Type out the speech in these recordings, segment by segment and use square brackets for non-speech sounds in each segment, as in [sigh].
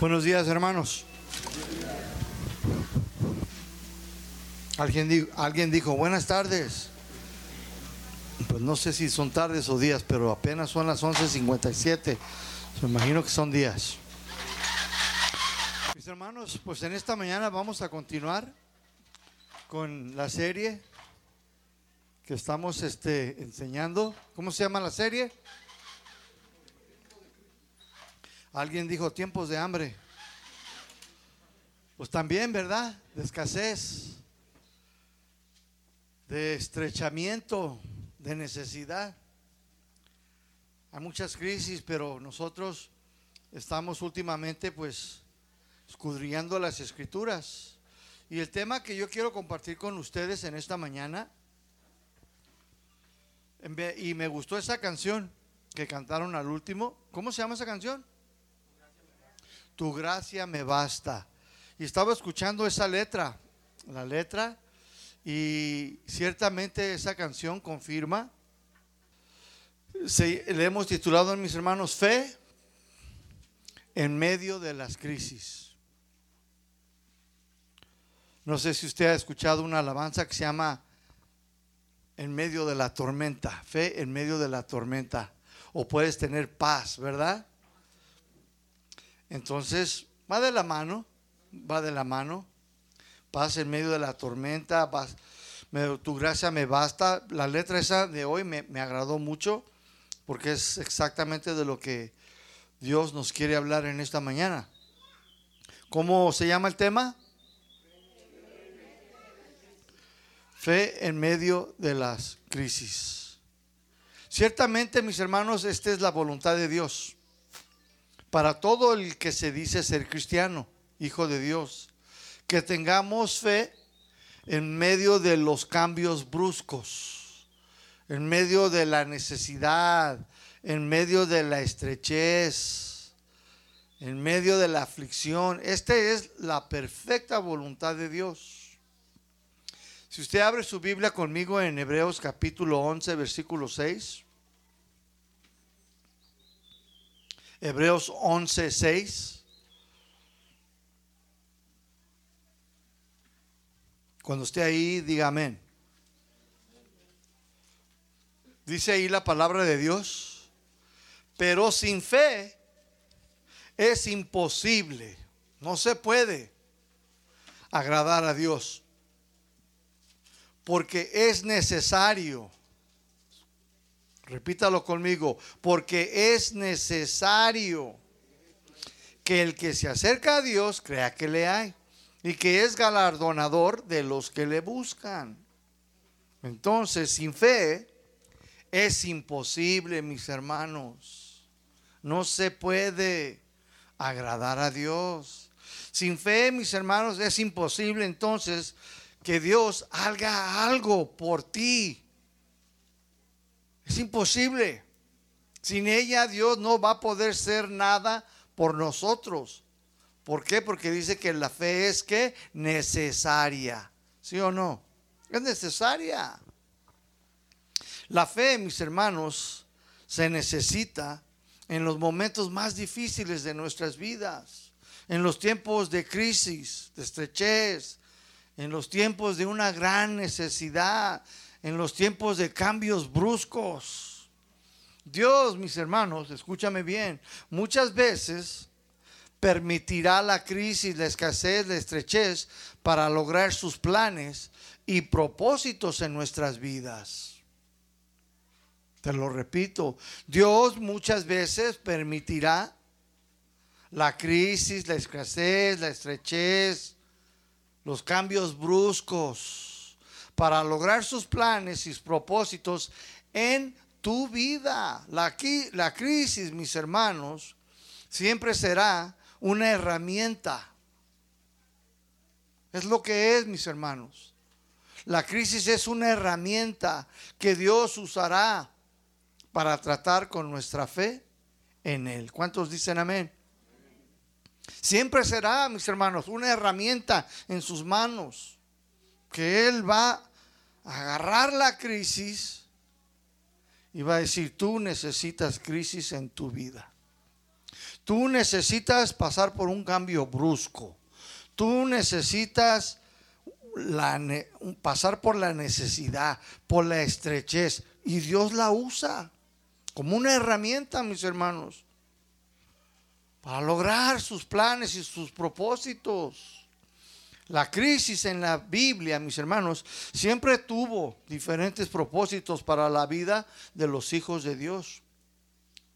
Buenos días, hermanos. Alguien dijo, alguien dijo, buenas tardes. Pues no sé si son tardes o días, pero apenas son las 11.57. Me imagino que son días. Mis hermanos, pues en esta mañana vamos a continuar con la serie que estamos este, enseñando. ¿Cómo se llama la serie? Alguien dijo tiempos de hambre. Pues también, ¿verdad? De escasez, de estrechamiento, de necesidad. Hay muchas crisis, pero nosotros estamos últimamente pues escudriñando las escrituras. Y el tema que yo quiero compartir con ustedes en esta mañana, y me gustó esa canción que cantaron al último, ¿cómo se llama esa canción? Tu gracia me basta. Y estaba escuchando esa letra, la letra, y ciertamente esa canción confirma le hemos titulado en mis hermanos Fe en medio de las crisis. No sé si usted ha escuchado una alabanza que se llama En medio de la tormenta, fe en medio de la tormenta. O puedes tener paz, ¿verdad? Entonces, va de la mano, va de la mano. Paz en medio de la tormenta, tu gracia me basta. La letra esa de hoy me, me agradó mucho porque es exactamente de lo que Dios nos quiere hablar en esta mañana. ¿Cómo se llama el tema? Fe en medio de las crisis. Ciertamente, mis hermanos, esta es la voluntad de Dios. Para todo el que se dice ser cristiano, hijo de Dios, que tengamos fe en medio de los cambios bruscos en medio de la necesidad, en medio de la estrechez, en medio de la aflicción. Esta es la perfecta voluntad de Dios. Si usted abre su Biblia conmigo en Hebreos capítulo 11, versículo 6. Hebreos 11, 6. Cuando esté ahí, diga amén. Dice ahí la palabra de Dios. Pero sin fe es imposible. No se puede agradar a Dios. Porque es necesario. Repítalo conmigo. Porque es necesario que el que se acerca a Dios crea que le hay. Y que es galardonador de los que le buscan. Entonces, sin fe es imposible, mis hermanos. No se puede agradar a Dios. Sin fe, mis hermanos, es imposible entonces que Dios haga algo por ti. Es imposible. Sin ella Dios no va a poder ser nada por nosotros. ¿Por qué? Porque dice que la fe es que necesaria. ¿Sí o no? Es necesaria. La fe, mis hermanos, se necesita en los momentos más difíciles de nuestras vidas, en los tiempos de crisis, de estrechez, en los tiempos de una gran necesidad, en los tiempos de cambios bruscos. Dios, mis hermanos, escúchame bien, muchas veces permitirá la crisis, la escasez, la estrechez para lograr sus planes y propósitos en nuestras vidas. Te lo repito, Dios muchas veces permitirá la crisis, la escasez, la estrechez, los cambios bruscos para lograr sus planes y sus propósitos en tu vida. La, la crisis, mis hermanos, siempre será una herramienta. Es lo que es, mis hermanos. La crisis es una herramienta que Dios usará para tratar con nuestra fe en Él. ¿Cuántos dicen amén? Siempre será, mis hermanos, una herramienta en sus manos que Él va agarrar la crisis y va a decir, tú necesitas crisis en tu vida. Tú necesitas pasar por un cambio brusco. Tú necesitas pasar por la necesidad, por la estrechez. Y Dios la usa como una herramienta, mis hermanos, para lograr sus planes y sus propósitos. La crisis en la Biblia, mis hermanos, siempre tuvo diferentes propósitos para la vida de los hijos de Dios.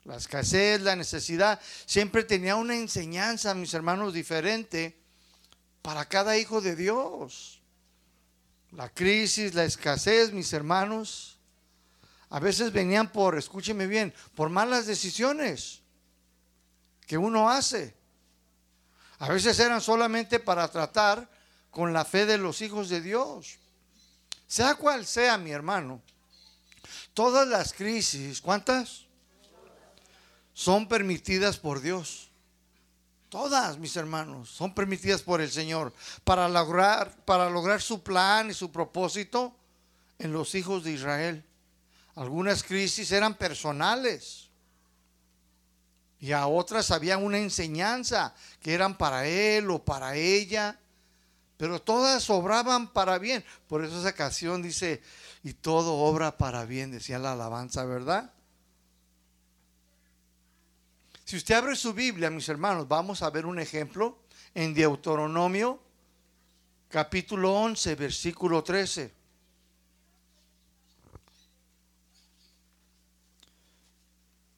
La escasez, la necesidad, siempre tenía una enseñanza, mis hermanos, diferente para cada hijo de Dios. La crisis, la escasez, mis hermanos, a veces venían por, escúcheme bien, por malas decisiones que uno hace. A veces eran solamente para tratar con la fe de los hijos de Dios. Sea cual sea, mi hermano, todas las crisis, ¿cuántas? Son permitidas por Dios. Todas, mis hermanos, son permitidas por el Señor para lograr, para lograr su plan y su propósito en los hijos de Israel. Algunas crisis eran personales y a otras había una enseñanza que eran para él o para ella, pero todas obraban para bien. Por eso esa canción dice, y todo obra para bien, decía la alabanza, ¿verdad? Si usted abre su Biblia, mis hermanos, vamos a ver un ejemplo en Deuteronomio capítulo 11, versículo 13.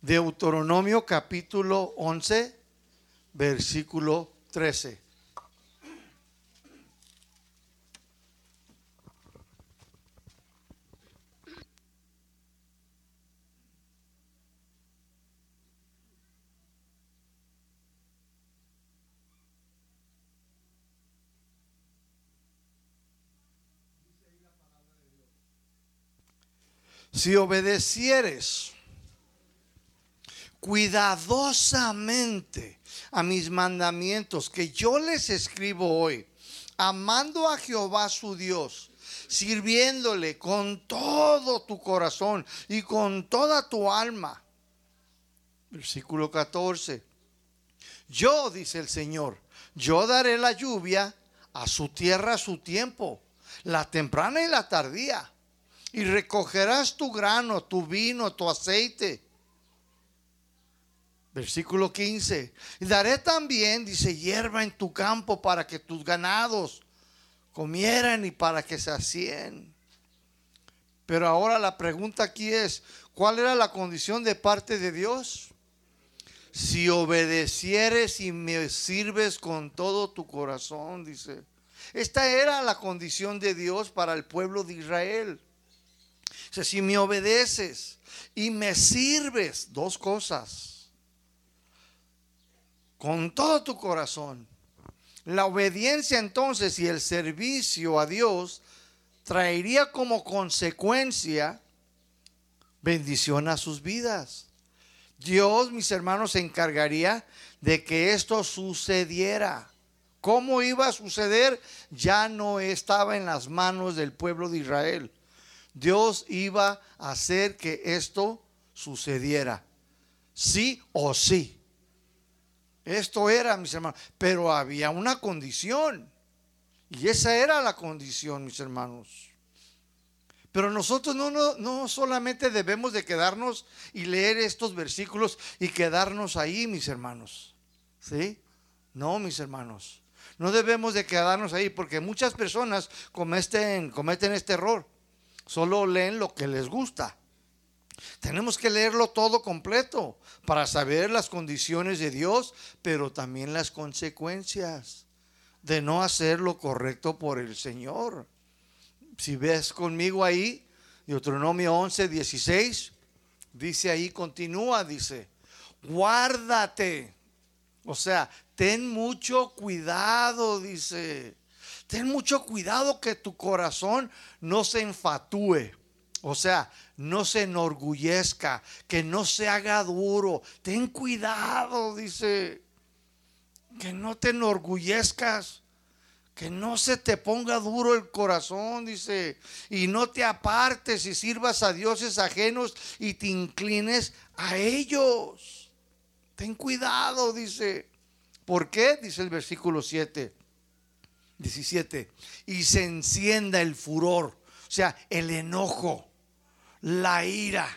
Deuteronomio capítulo 11, versículo 13. Si obedecieres cuidadosamente a mis mandamientos que yo les escribo hoy, amando a Jehová su Dios, sirviéndole con todo tu corazón y con toda tu alma. Versículo 14. Yo, dice el Señor, yo daré la lluvia a su tierra a su tiempo, la temprana y la tardía y recogerás tu grano, tu vino, tu aceite. Versículo 15. Y daré también, dice, hierba en tu campo para que tus ganados comieran y para que se hacían. Pero ahora la pregunta aquí es, ¿cuál era la condición de parte de Dios? Si obedecieres y me sirves con todo tu corazón, dice. Esta era la condición de Dios para el pueblo de Israel si me obedeces y me sirves, dos cosas, con todo tu corazón. La obediencia entonces y el servicio a Dios traería como consecuencia bendición a sus vidas. Dios, mis hermanos, se encargaría de que esto sucediera. ¿Cómo iba a suceder? Ya no estaba en las manos del pueblo de Israel. Dios iba a hacer que esto sucediera. Sí o sí. Esto era, mis hermanos. Pero había una condición. Y esa era la condición, mis hermanos. Pero nosotros no, no, no, solamente debemos de quedarnos y leer estos versículos y quedarnos ahí, mis hermanos. ¿Sí? No, mis hermanos. No debemos de quedarnos ahí porque muchas personas cometen, cometen este error solo leen lo que les gusta. Tenemos que leerlo todo completo para saber las condiciones de Dios, pero también las consecuencias de no hacer lo correcto por el Señor. Si ves conmigo ahí, Deuteronomio 11, 16, dice ahí, continúa, dice, guárdate. O sea, ten mucho cuidado, dice ten mucho cuidado que tu corazón no se enfatúe. O sea, no se enorgullezca, que no se haga duro. Ten cuidado, dice, que no te enorgullezcas, que no se te ponga duro el corazón, dice, y no te apartes y sirvas a dioses ajenos y te inclines a ellos. Ten cuidado, dice. ¿Por qué? Dice el versículo 7, 17. Y se encienda el furor, o sea, el enojo, la ira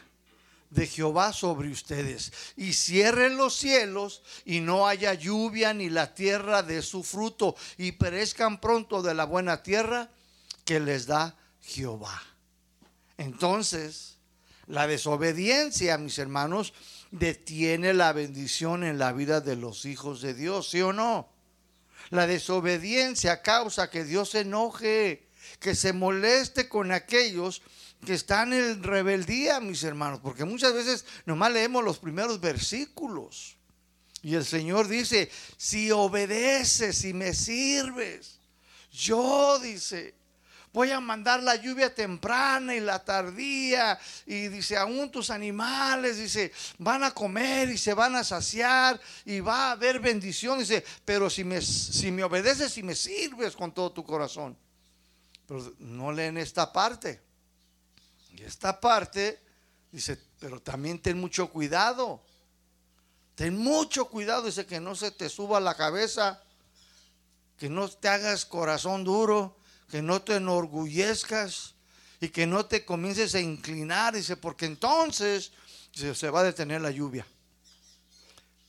de Jehová sobre ustedes. Y cierren los cielos y no haya lluvia ni la tierra de su fruto. Y perezcan pronto de la buena tierra que les da Jehová. Entonces, la desobediencia, mis hermanos, detiene la bendición en la vida de los hijos de Dios, ¿sí o no? La desobediencia causa que Dios se enoje, que se moleste con aquellos que están en rebeldía, mis hermanos, porque muchas veces nomás leemos los primeros versículos. Y el Señor dice, si obedeces, y me sirves, yo dice, voy a mandar la lluvia temprana y la tardía. Y dice, aún tus animales, dice, van a comer y se van a saciar y va a haber bendición. Dice, pero si me, si me obedeces y me sirves con todo tu corazón. Pero no leen esta parte. Y esta parte dice, pero también ten mucho cuidado. Ten mucho cuidado, dice que no se te suba la cabeza, que no te hagas corazón duro, que no te enorgullezcas y que no te comiences a inclinar, dice, porque entonces se va a detener la lluvia.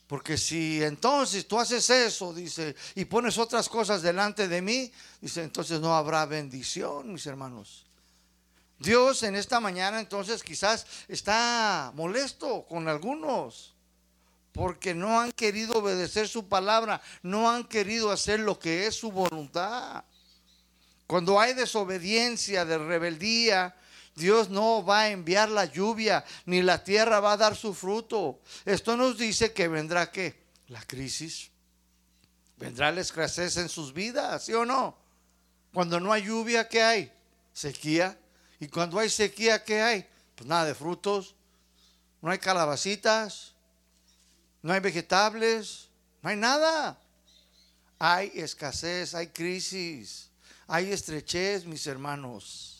Porque si entonces tú haces eso, dice, y pones otras cosas delante de mí, dice, entonces no habrá bendición, mis hermanos. Dios en esta mañana entonces quizás está molesto con algunos porque no han querido obedecer su palabra, no han querido hacer lo que es su voluntad. Cuando hay desobediencia, de rebeldía, Dios no va a enviar la lluvia, ni la tierra va a dar su fruto. Esto nos dice que vendrá qué? La crisis. Vendrá la escasez en sus vidas, ¿sí o no? Cuando no hay lluvia, ¿qué hay? Sequía. Y cuando hay sequía, ¿qué hay? Pues nada de frutos. No hay calabacitas. No hay vegetables. No hay nada. Hay escasez, hay crisis hay estrechez, mis hermanos.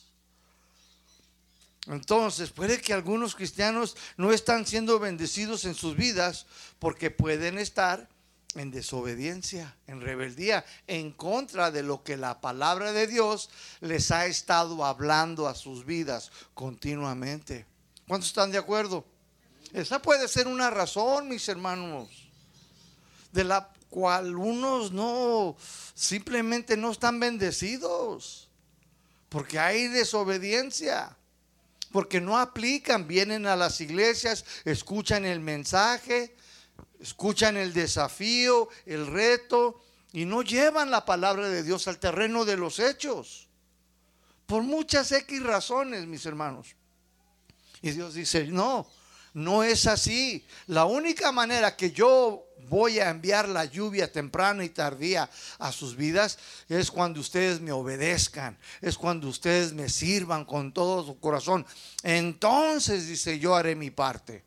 Entonces, puede que algunos cristianos no están siendo bendecidos en sus vidas porque pueden estar en desobediencia, en rebeldía, en contra de lo que la palabra de Dios les ha estado hablando a sus vidas continuamente. ¿Cuántos están de acuerdo? Esa puede ser una razón, mis hermanos, de la cual unos no, simplemente no están bendecidos, porque hay desobediencia, porque no aplican, vienen a las iglesias, escuchan el mensaje, escuchan el desafío, el reto, y no llevan la palabra de Dios al terreno de los hechos, por muchas X razones, mis hermanos. Y Dios dice, no, no es así. La única manera que yo voy a enviar la lluvia temprana y tardía a sus vidas es cuando ustedes me obedezcan, es cuando ustedes me sirvan con todo su corazón. Entonces, dice, yo haré mi parte.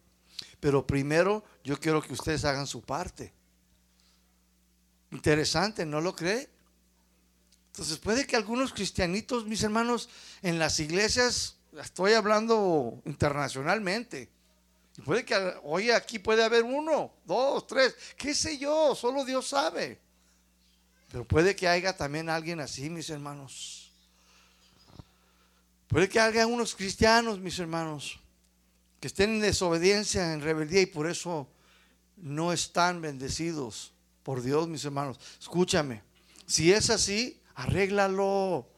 Pero primero yo quiero que ustedes hagan su parte. Interesante, ¿no lo cree? Entonces puede que algunos cristianitos, mis hermanos, en las iglesias, estoy hablando internacionalmente, Puede que hoy aquí puede haber uno, dos, tres, qué sé yo, solo Dios sabe. Pero puede que haya también alguien así, mis hermanos. Puede que haya unos cristianos, mis hermanos, que estén en desobediencia, en rebeldía y por eso no están bendecidos por Dios, mis hermanos. Escúchame, si es así, arréglalo,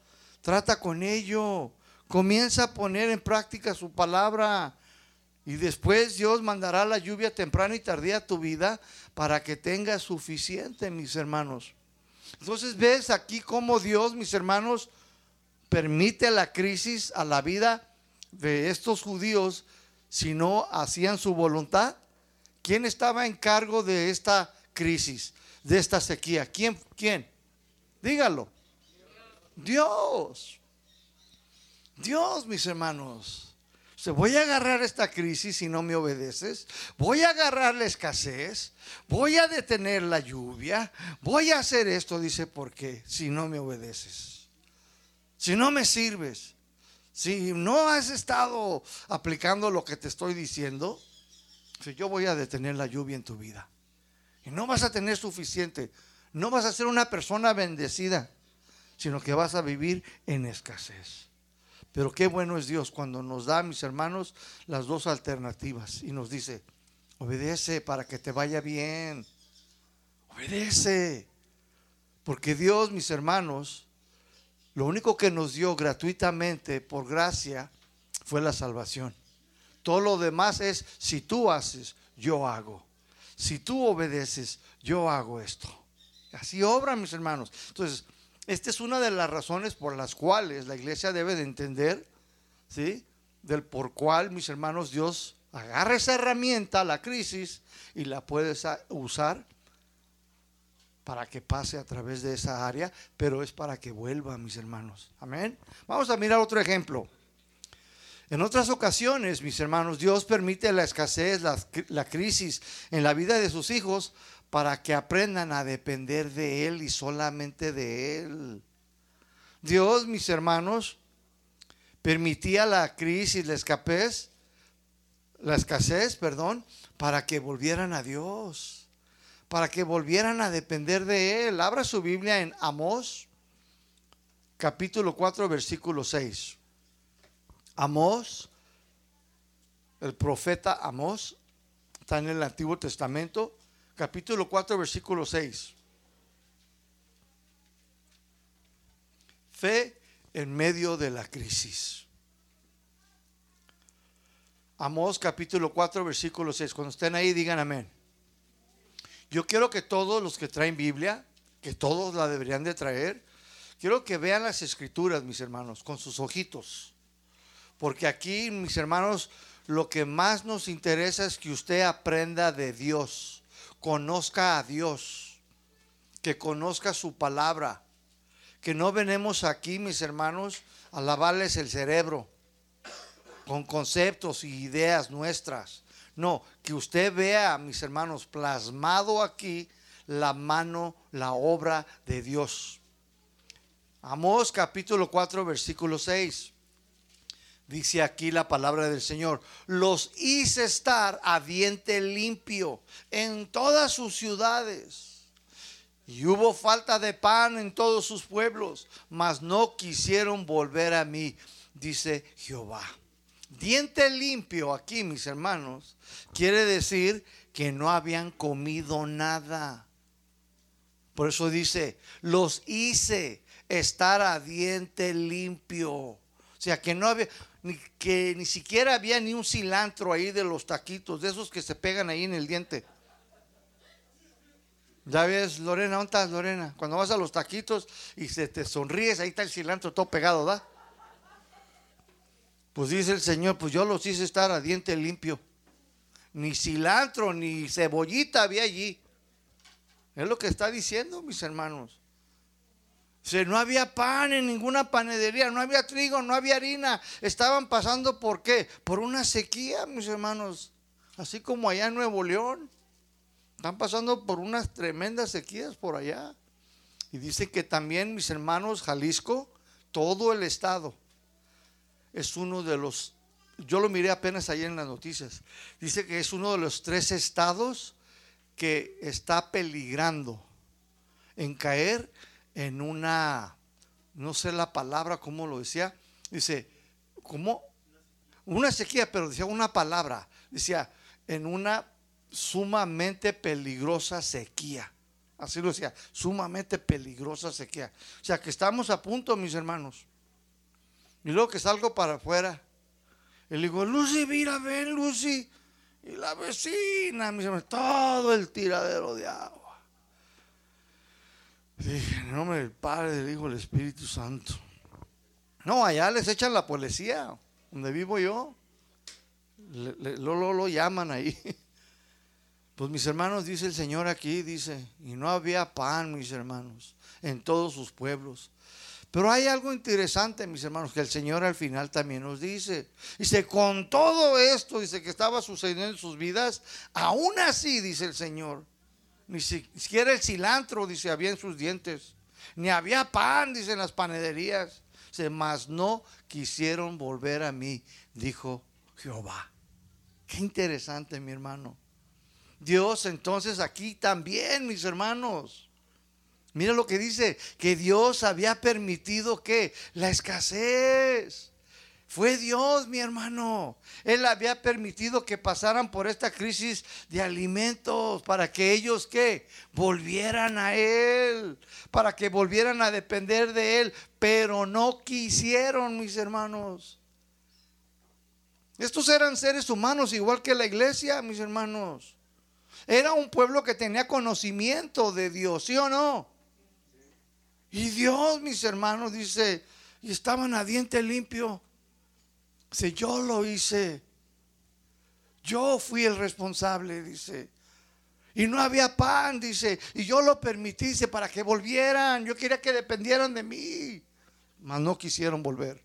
trata con ello, comienza a poner en práctica su palabra. Y después Dios mandará la lluvia temprana y tardía a tu vida para que tengas suficiente, mis hermanos. Entonces ves aquí cómo Dios, mis hermanos, permite la crisis a la vida de estos judíos si no hacían su voluntad. ¿Quién estaba en cargo de esta crisis, de esta sequía? ¿Quién? ¿Quién? Dígalo. Dios. Dios, mis hermanos voy a agarrar esta crisis si no me obedeces, voy a agarrar la escasez, voy a detener la lluvia, voy a hacer esto, dice, porque si no me obedeces, si no me sirves, si no has estado aplicando lo que te estoy diciendo, yo voy a detener la lluvia en tu vida. Y no vas a tener suficiente. No vas a ser una persona bendecida, sino que vas a vivir en escasez. Pero qué bueno es Dios cuando nos da, mis hermanos, las dos alternativas y nos dice, obedece para que te vaya bien. Obedece. Porque Dios, mis hermanos, lo único que nos dio gratuitamente por gracia fue la salvación. Todo lo demás es, si tú haces, yo hago. Si tú obedeces, yo hago esto. Así obran, mis hermanos. Entonces, esta es una de las razones por las cuales la iglesia debe de entender, ¿sí? Del por cual, mis hermanos, Dios agarra esa herramienta, la crisis, y la puede usar para que pase a través de esa área, pero es para que vuelva, mis hermanos. Amén. Vamos a mirar otro ejemplo. En otras ocasiones, mis hermanos, Dios permite la escasez, la, crisis en la vida de sus hijos para que aprendan a depender de Él y solamente de Él. Dios, mis hermanos, permitía la crisis, la escasez, la escasez, perdón, para que volvieran a Dios, para que volvieran a depender de Él. Abra su Biblia en Amós, capítulo 4, versículo 6. Amós, el profeta Amós, está en el Antiguo Testamento, capítulo 4, versículo 6. Fe en medio de la crisis. Amós capítulo 4, versículo 6. Cuando estén ahí, digan amén. Yo quiero que todos los que traen Biblia, que todos la deberían de traer, quiero que vean las escrituras, mis hermanos, con sus ojitos. Porque aquí, mis hermanos, lo que más nos interesa es que usted aprenda de Dios, conozca a Dios, que conozca su palabra, que no venemos aquí, mis hermanos, a lavarles el cerebro con conceptos y ideas nuestras. No, que usted vea, mis hermanos, plasmado aquí la mano, la obra de Dios. Amós capítulo 4, versículo 6. Dice aquí la palabra del Señor, los hice estar a diente limpio en todas sus ciudades. Y hubo falta de pan en todos sus pueblos, mas no quisieron volver a mí, dice Jehová. Diente limpio aquí, mis hermanos, quiere decir que no habían comido nada. Por eso dice, los hice estar a diente limpio. O sea, que no había, que ni siquiera había ni un cilantro ahí de los taquitos, de esos que se pegan ahí en el diente. Ya ves, Lorena, ¿dónde estás, Lorena? Cuando vas a los taquitos y se te sonríes, ahí está el cilantro todo pegado, ¿da? Pues dice el Señor, pues yo los hice estar a diente limpio. Ni cilantro, ni cebollita había allí. Es lo que está diciendo, mis hermanos. O no había pan en ninguna panadería, no había trigo, no había harina. Estaban pasando por qué? Por una sequía, mis hermanos. Así como allá en Nuevo León. Están pasando por unas tremendas sequías por allá. Y dice que también, mis hermanos, Jalisco, todo el estado es uno de los, yo lo miré apenas ayer en las noticias, dice que es uno de los tres estados que está peligrando en caer en una, no sé la palabra, cómo lo decía, dice, como una sequía, pero decía una palabra, decía, en una sumamente peligrosa sequía. Así lo decía, sumamente peligrosa sequía. O sea que estamos a punto, mis hermanos, y luego que salgo para afuera. Y le digo, Lucy, mira, ven, Lucy. Y la vecina, me dice, todo el tiradero de agua. En nombre del Padre, del Hijo, del Espíritu Santo. No, allá les echan la policía, donde vivo yo. lo, lo, lo llaman ahí. [laughs] Pues mis hermanos, dice el Señor aquí, dice, y no había pan, mis hermanos, en todos sus pueblos. Pero hay algo interesante, mis hermanos, que el Señor al final también nos dice. Dice, con todo esto, dice que estaba sucediendo en sus vidas, aún así, dice el Señor, ni siquiera el cilantro, dice, había en sus dientes, ni había pan, dice, en las panaderías. Dice, mas no quisieron volver a mí, dijo Jehová. Qué interesante, mi hermano. Dios entonces aquí también, mis hermanos. Mira lo que dice, que Dios había permitido que la escasez. Fue Dios, mi hermano. Él había permitido que pasaran por esta crisis de alimentos para que ellos que volvieran a Él, para que volvieran a depender de Él, pero no quisieron, mis hermanos. Estos eran seres humanos igual que la iglesia, mis hermanos. Era un pueblo que tenía conocimiento de Dios, ¿sí o no? Y Dios, mis hermanos, dice, y estaban a diente limpio. Dice, yo lo hice. Yo fui el responsable, dice. Y no había pan, dice. Y yo lo permití, dice, para que volvieran. Yo quería que dependieran de mí. Mas no quisieron volver.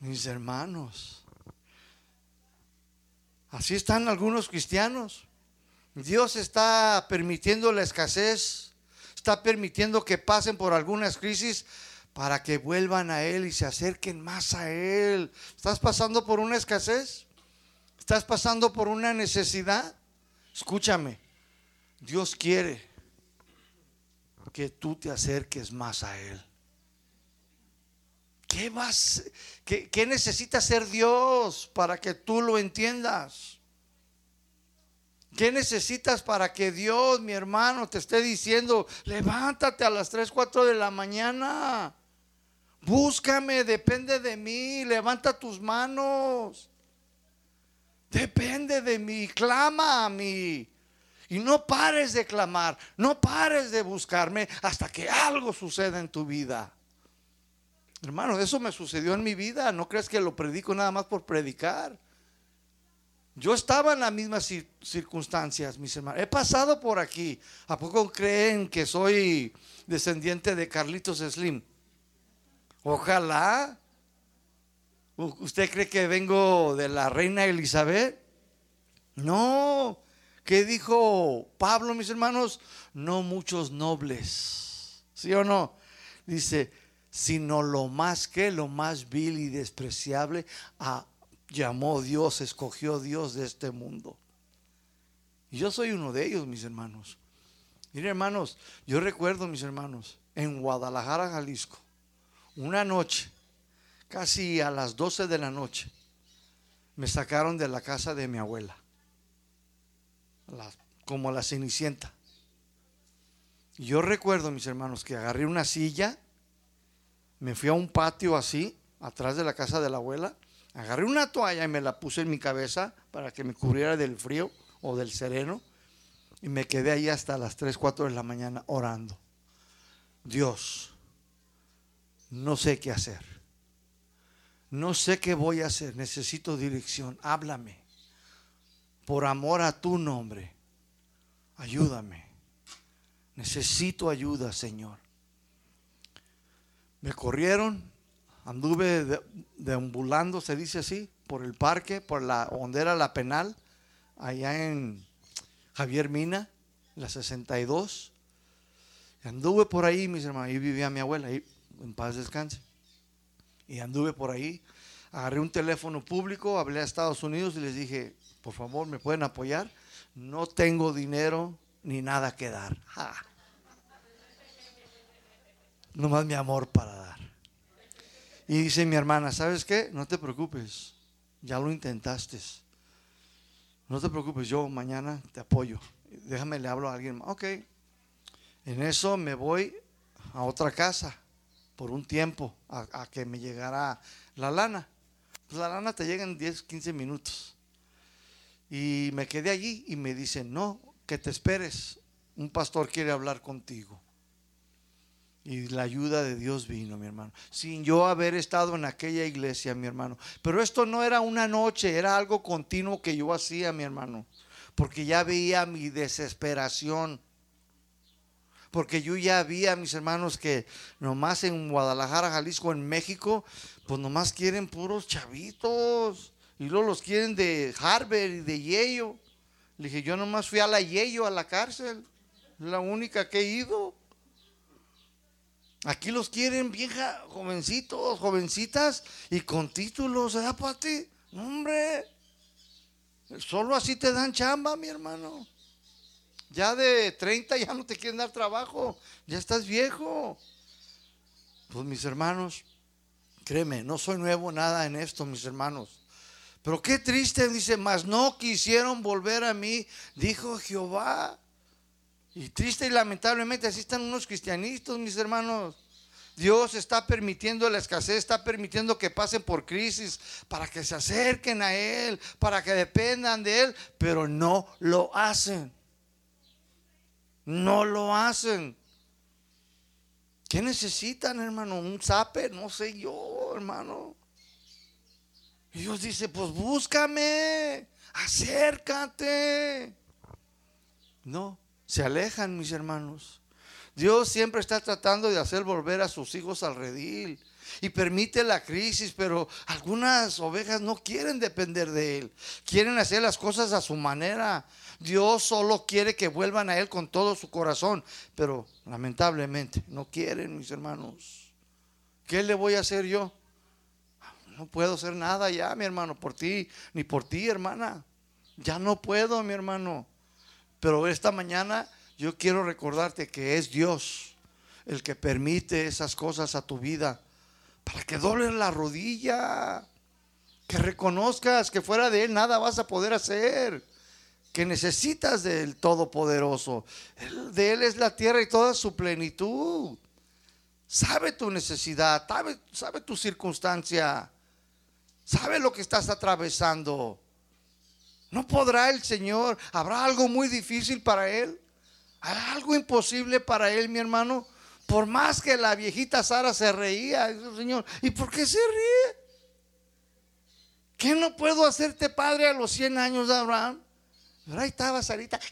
Mis hermanos. Así están algunos cristianos. Dios está permitiendo la escasez. Está permitiendo que pasen por algunas crisis para que vuelvan a Él y se acerquen más a Él. ¿Estás pasando por una escasez? ¿Estás pasando por una necesidad? Escúchame, Dios quiere que tú te acerques más a Él. ¿Qué vas? ¿Qué, qué necesita hacer Dios para que tú lo entiendas? ¿Qué necesitas para que Dios, mi hermano, te esté diciendo, levántate a las 3, 4 de la mañana? Búscame, depende de mí, levanta tus manos. Depende de mí, clama a mí. Y no pares de clamar, no pares de buscarme hasta que algo suceda en tu vida. Hermano, eso me sucedió en mi vida. No crees que lo predico nada más por predicar. Yo estaba en las mismas circunstancias, mis hermanos. He pasado por aquí. ¿A poco creen que soy descendiente de Carlitos Slim? Ojalá. ¿Usted cree que vengo de la reina Elizabeth? No. ¿Qué dijo Pablo, mis hermanos? No muchos nobles. ¿Sí o no? Dice, sino lo más que, lo más vil y despreciable, a, llamó Dios, escogió Dios de este mundo. Y yo soy uno de ellos, mis hermanos. Miren, hermanos, yo recuerdo, mis hermanos, en Guadalajara, Jalisco, una noche, casi a las 12 de la noche, me sacaron de la casa de mi abuela, como la cenicienta. Yo recuerdo, mis hermanos, que agarré una silla, me fui a un patio así, atrás de la casa de la abuela, agarré una toalla y me la puse en mi cabeza para que me cubriera del frío o del sereno, y me quedé ahí hasta las 3, 4 de la mañana orando. Dios, no sé qué hacer. No sé qué voy a hacer. Necesito dirección. Háblame. Por amor a tu nombre. Ayúdame. Necesito ayuda, Señor. Me corrieron. Anduve deambulando, se dice así, por el parque, por la hondera La Penal, allá en Javier Mina, la 62. Anduve por ahí, mis hermanos. Ahí vivía mi abuela. En paz descanse. Y anduve por ahí, agarré un teléfono público, hablé a Estados Unidos y les dije, por favor, ¿me pueden apoyar? No tengo dinero ni nada que dar. [laughs] no Nomás mi amor para dar. Y dice mi hermana, ¿sabes qué? No te preocupes, ya lo intentaste. No te preocupes, yo mañana te apoyo. Déjame, le hablo a alguien. Ok. En eso me voy a otra casa por un tiempo a, que me llegara la lana. Pues la lana te llega en 10, 15 minutos. Y me quedé allí y me dicen, no, que te esperes. Un pastor quiere hablar contigo. Y la ayuda de Dios vino, mi hermano. Sin yo haber estado en aquella iglesia, mi hermano. Pero esto no era una noche, era algo continuo que yo hacía, mi hermano. Porque ya veía mi desesperación porque yo ya había, mis hermanos, que nomás en Guadalajara, Jalisco, en México, pues nomás quieren puros chavitos. Y luego los quieren de Harvard y de Yale. Le dije, yo nomás fui a la Yale, a la cárcel. La única que he ido. Aquí los quieren vieja, jovencitos, jovencitas y con títulos, ¿verdad, ti Hombre, solo así te dan chamba, mi hermano. Ya de 30 ya no te quieren dar trabajo, ya estás viejo. Pues mis hermanos, créeme, no soy nuevo nada en esto, mis hermanos. Pero qué triste, dice, mas no quisieron volver a mí, dijo Jehová. Y triste y lamentablemente así están unos cristianitos, mis hermanos. Dios está permitiendo la escasez, está permitiendo que pasen por crisis para que se acerquen a Él, para que dependan de Él, pero no lo hacen. No lo hacen. ¿Qué necesitan, hermano? ¿Un zape? No sé yo, hermano. Y Dios dice, pues búscame, acércate. No, se alejan mis hermanos. Dios siempre está tratando de hacer volver a sus hijos al redil y permite la crisis, pero algunas ovejas no quieren depender de Él, quieren hacer las cosas a su manera. Dios solo quiere que vuelvan a Él con todo su corazón, pero lamentablemente no quieren, mis hermanos. ¿Qué le voy a hacer yo? No puedo hacer nada ya, mi hermano, por ti, ni por ti, hermana. Ya no puedo, mi hermano. Pero esta mañana yo quiero recordarte que es Dios el que permite esas cosas a tu vida para que dobles la rodilla, que reconozcas que fuera de Él nada vas a poder hacer, que necesitas del Todopoderoso. De Él es la tierra y toda su plenitud. Sabe tu necesidad, sabe, sabe tu circunstancia, sabe lo que estás atravesando. ¿No podrá el Señor? ¿Habrá algo muy difícil para Él? ¿Habrá algo imposible para Él, mi hermano? Por más que la viejita Sara se reía, Señor, ¿y por qué se ríe? ¿Qué no puedo hacerte padre a los 100 años de Abraham? Pero ahí estaba Sarita. [laughs]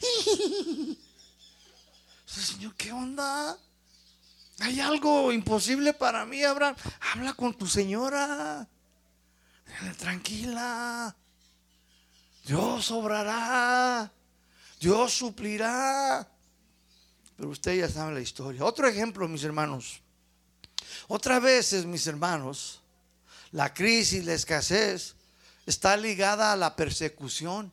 Señor, ¿qué onda? ¿Hay algo imposible para mí, Abraham? Habla con tu señora. Tranquila. Dios obrará. Dios suplirá. Pero usted ya sabe la historia. Otro ejemplo, mis hermanos. Otras veces, mis hermanos, la crisis, la escasez está ligada a la persecución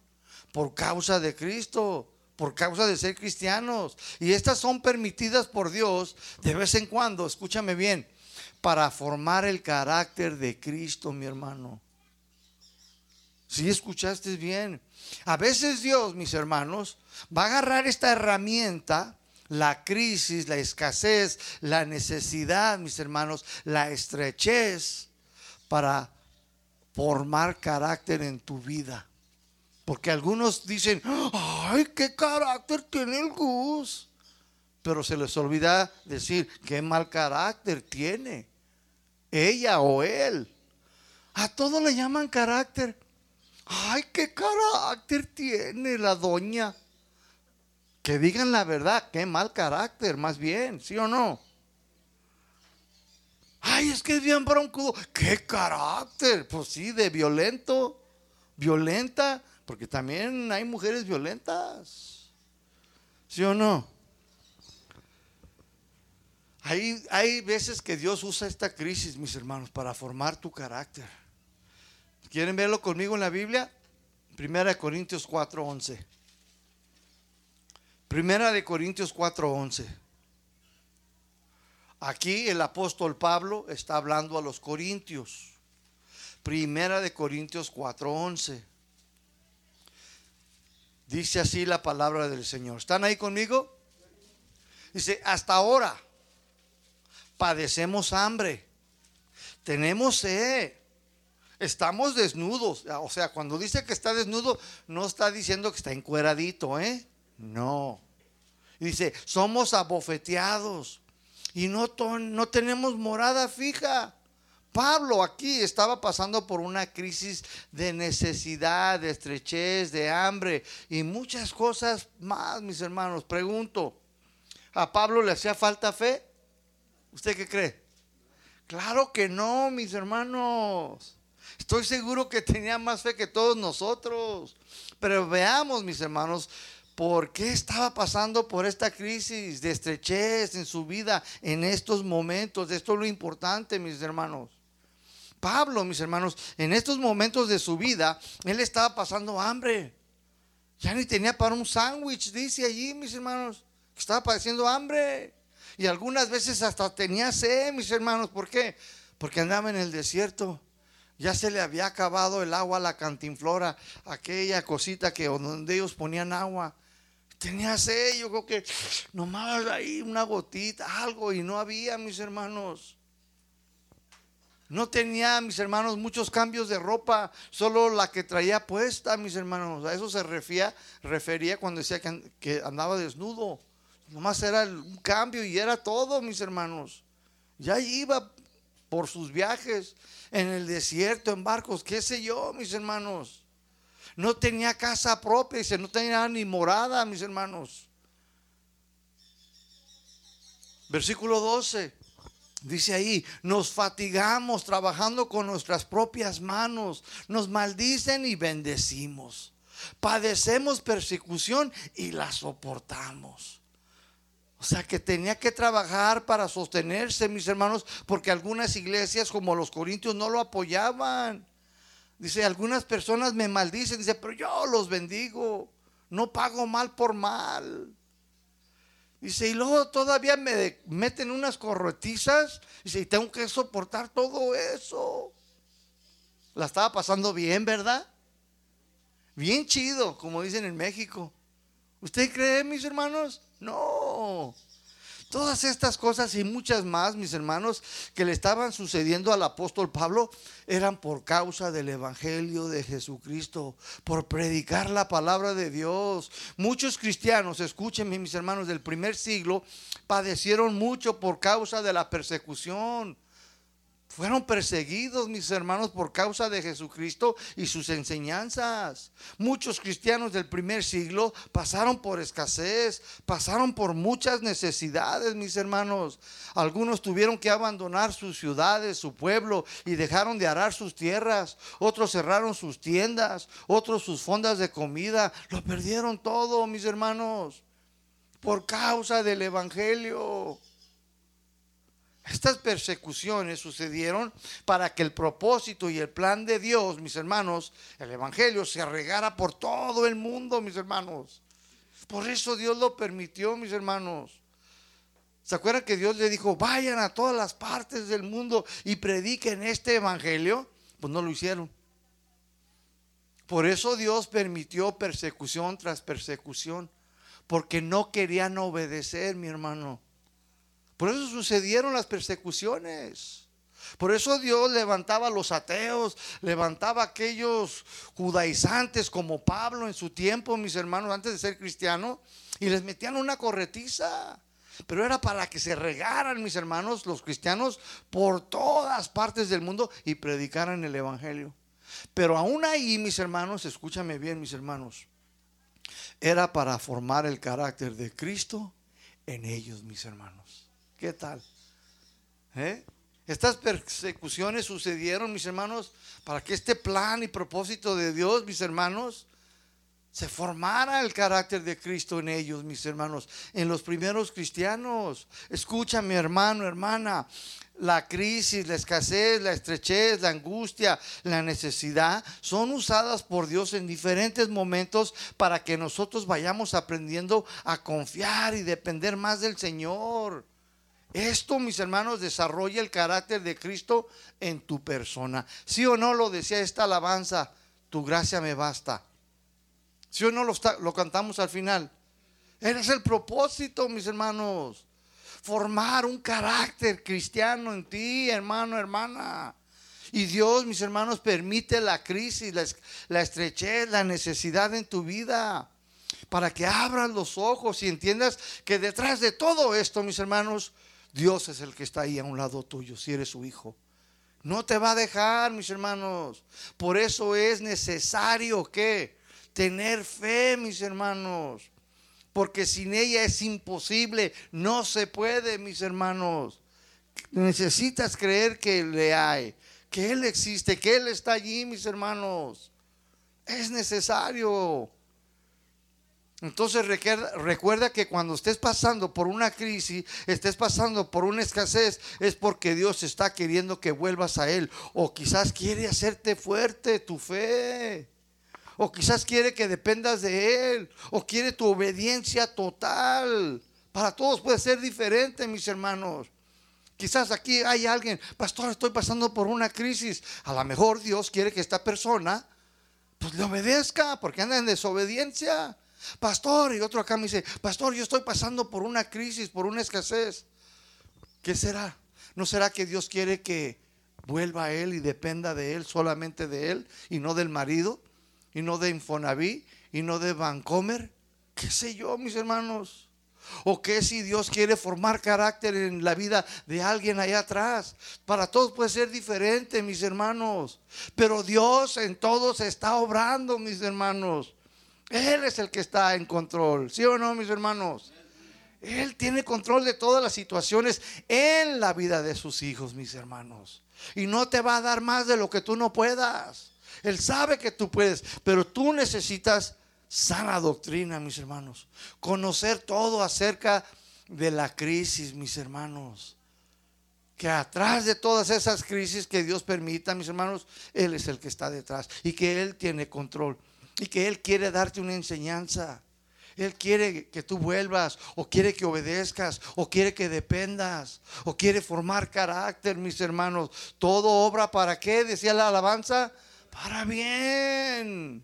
por causa de Cristo, por causa de ser cristianos. Y estas son permitidas por Dios de vez en cuando, escúchame bien, para formar el carácter de Cristo, mi hermano. Si escuchaste bien, a veces Dios, mis hermanos, va a agarrar esta herramienta la crisis, la escasez, la necesidad, mis hermanos, la estrechez para formar carácter en tu vida. Porque algunos dicen, ay, qué carácter tiene el Gus. Pero se les olvida decir, qué mal carácter tiene ella o él. A todo le llaman carácter. Ay, qué carácter tiene la doña. Que digan la verdad, qué mal carácter, más bien, ¿sí o no? Ay, es que es bien broncudo. ¿Qué carácter? Pues sí, de violento, violenta, porque también hay mujeres violentas. ¿Sí o no? Hay, hay veces que Dios usa esta crisis, mis hermanos, para formar tu carácter. ¿Quieren verlo conmigo en la Biblia? Primera Corintios 4:11. Primera de Corintios 4:11. Aquí el apóstol Pablo está hablando a los corintios. Primera de Corintios 4:11. Dice así la palabra del Señor. ¿Están ahí conmigo? Dice, hasta ahora padecemos hambre, tenemos sed, estamos desnudos. O sea, cuando dice que está desnudo, no está diciendo que está encueradito, ¿eh? No. Dice, somos abofeteados y no, no tenemos morada fija. Pablo aquí estaba pasando por una crisis de necesidad, de estrechez, de hambre y muchas cosas más, mis hermanos. Pregunto, ¿a Pablo le hacía falta fe? ¿Usted qué cree? Claro que no, mis hermanos. Estoy seguro que tenía más fe que todos nosotros. Pero veamos, mis hermanos, por qué estaba pasando por esta crisis de estrechez en su vida en estos momentos. Esto es lo importante, mis hermanos. Pablo, mis hermanos, en estos momentos de su vida, él estaba pasando hambre. Ya ni tenía para un sándwich, dice allí, mis hermanos, que estaba padeciendo hambre. Y algunas veces hasta tenía sed, mis hermanos. ¿Por qué? Porque andaba en el desierto. Ya se le había acabado el agua a la cantinflora, aquella cosita que donde ellos ponían agua. Tenía sed, yo creo que nomás ahí una gotita, algo, y no había, mis hermanos. No tenía, mis hermanos, muchos cambios de ropa, solo la que traía puesta, mis hermanos. A eso se refería, cuando decía que, que andaba desnudo. Nomás era un cambio y era todo, mis hermanos. Ya iba por sus viajes en el desierto, en barcos, qué sé yo, mis hermanos. No tenía casa propia, dice, no tenía ni morada, mis hermanos. Versículo 12. Dice ahí, nos fatigamos trabajando con nuestras propias manos, nos maldicen y bendecimos. Padecemos persecución y la soportamos. O sea que tenía que trabajar para sostenerse, mis hermanos, porque algunas iglesias como los corintios no lo apoyaban. Dice, algunas personas me maldicen, dice, pero yo los bendigo, no pago mal por mal. Dice, y luego todavía me meten unas corretizas. Dice, y tengo que soportar todo eso. La estaba pasando bien, ¿verdad? Bien chido, como dicen en México. ¿Usted cree, mis hermanos? No. Todas estas cosas y muchas más, mis hermanos, que le estaban sucediendo al apóstol Pablo, eran por causa del Evangelio de Jesucristo, por predicar la palabra de Dios. Muchos cristianos, escúchenme mis hermanos, del primer siglo, padecieron mucho por causa de la persecución. Fueron perseguidos mis hermanos por causa de Jesucristo y sus enseñanzas. Muchos cristianos del primer siglo pasaron por escasez, pasaron por muchas necesidades, mis hermanos. Algunos tuvieron que abandonar sus ciudades, su pueblo y dejaron de arar sus tierras. Otros cerraron sus tiendas, otros sus fondas de comida. Lo perdieron todo, mis hermanos, por causa del Evangelio. Estas persecuciones sucedieron para que el propósito y el plan de Dios, mis hermanos, el Evangelio se regara por todo el mundo, mis hermanos. Por eso Dios lo permitió, mis hermanos. ¿Se acuerdan que Dios le dijo, vayan a todas las partes del mundo y prediquen este Evangelio? Pues no lo hicieron. Por eso Dios permitió persecución tras persecución, porque no querían obedecer, mi hermano. Por eso sucedieron las persecuciones. Por eso Dios levantaba a los ateos, levantaba a aquellos judaizantes como Pablo en su tiempo, mis hermanos, antes de ser cristiano, y les metían una corretiza. Pero era para que se regaran, mis hermanos, los cristianos, por todas partes del mundo y predicaran el Evangelio. Pero aún ahí, mis hermanos, escúchame bien, mis hermanos, era para formar el carácter de Cristo en ellos, mis hermanos. ¿Qué tal? ¿Eh? Estas persecuciones sucedieron, mis hermanos, para que este plan y propósito de Dios, mis hermanos, se formara el carácter de Cristo en ellos, mis hermanos, en los primeros cristianos. Escucha, mi hermano, hermana, la crisis, la escasez, la estrechez, la angustia, la necesidad, son usadas por Dios en diferentes momentos para que nosotros vayamos aprendiendo a confiar y depender más del Señor. Esto, mis hermanos, desarrolla el carácter de Cristo en tu persona. ¿Sí o no lo decía esta alabanza? Tu gracia me basta. ¿Sí o no lo, lo cantamos al final? Eres el propósito, mis hermanos. Formar un carácter cristiano en ti, hermano, hermana. Y Dios, mis hermanos, permite la crisis, la, la estrechez, la necesidad en tu vida para que abras los ojos y entiendas que detrás de todo esto, mis hermanos, Dios es el que está ahí a un lado tuyo, si eres su hijo. No te va a dejar, mis hermanos. Por eso es necesario que tener fe, mis hermanos. Porque sin ella es imposible, no se puede, mis hermanos. Necesitas creer que le hay, que Él existe, que Él está allí, mis hermanos. Es necesario. Entonces recuerda que cuando estés pasando por una crisis, estés pasando por una escasez, es porque Dios está queriendo que vuelvas a Él. O quizás quiere hacerte fuerte tu fe. O quizás quiere que dependas de Él. O quiere tu obediencia total. Para todos puede ser diferente, mis hermanos. Quizás aquí hay alguien, pastor, estoy pasando por una crisis. A lo mejor Dios quiere que esta persona pues le obedezca porque anda en desobediencia. Pastor, y otro acá me dice, pastor, yo estoy pasando por una crisis, por una escasez. ¿Qué será? ¿No será que Dios quiere que vuelva a Él y dependa de Él, solamente de Él, y no del marido, y no de Infonaví, y no de Vancomer? ¿Qué sé yo, mis hermanos? ¿O qué si Dios quiere formar carácter en la vida de alguien allá atrás? Para todos puede ser diferente, mis hermanos. Pero Dios en todos está obrando, mis hermanos. Él es el que está en control. ¿Sí o no, mis hermanos? Él tiene control de todas las situaciones en la vida de sus hijos, mis hermanos. Y no te va a dar más de lo que tú no puedas. Él sabe que tú puedes, pero tú necesitas sana doctrina, mis hermanos. Conocer todo acerca de la crisis, mis hermanos. Que atrás de todas esas crisis que Dios permita, mis hermanos, Él es el que está detrás y que Él tiene control y que Él quiere darte una enseñanza. Él quiere que tú vuelvas, o quiere que obedezcas, o quiere que dependas, o quiere formar carácter, mis hermanos. Todo obra para qué, decía la alabanza, para bien.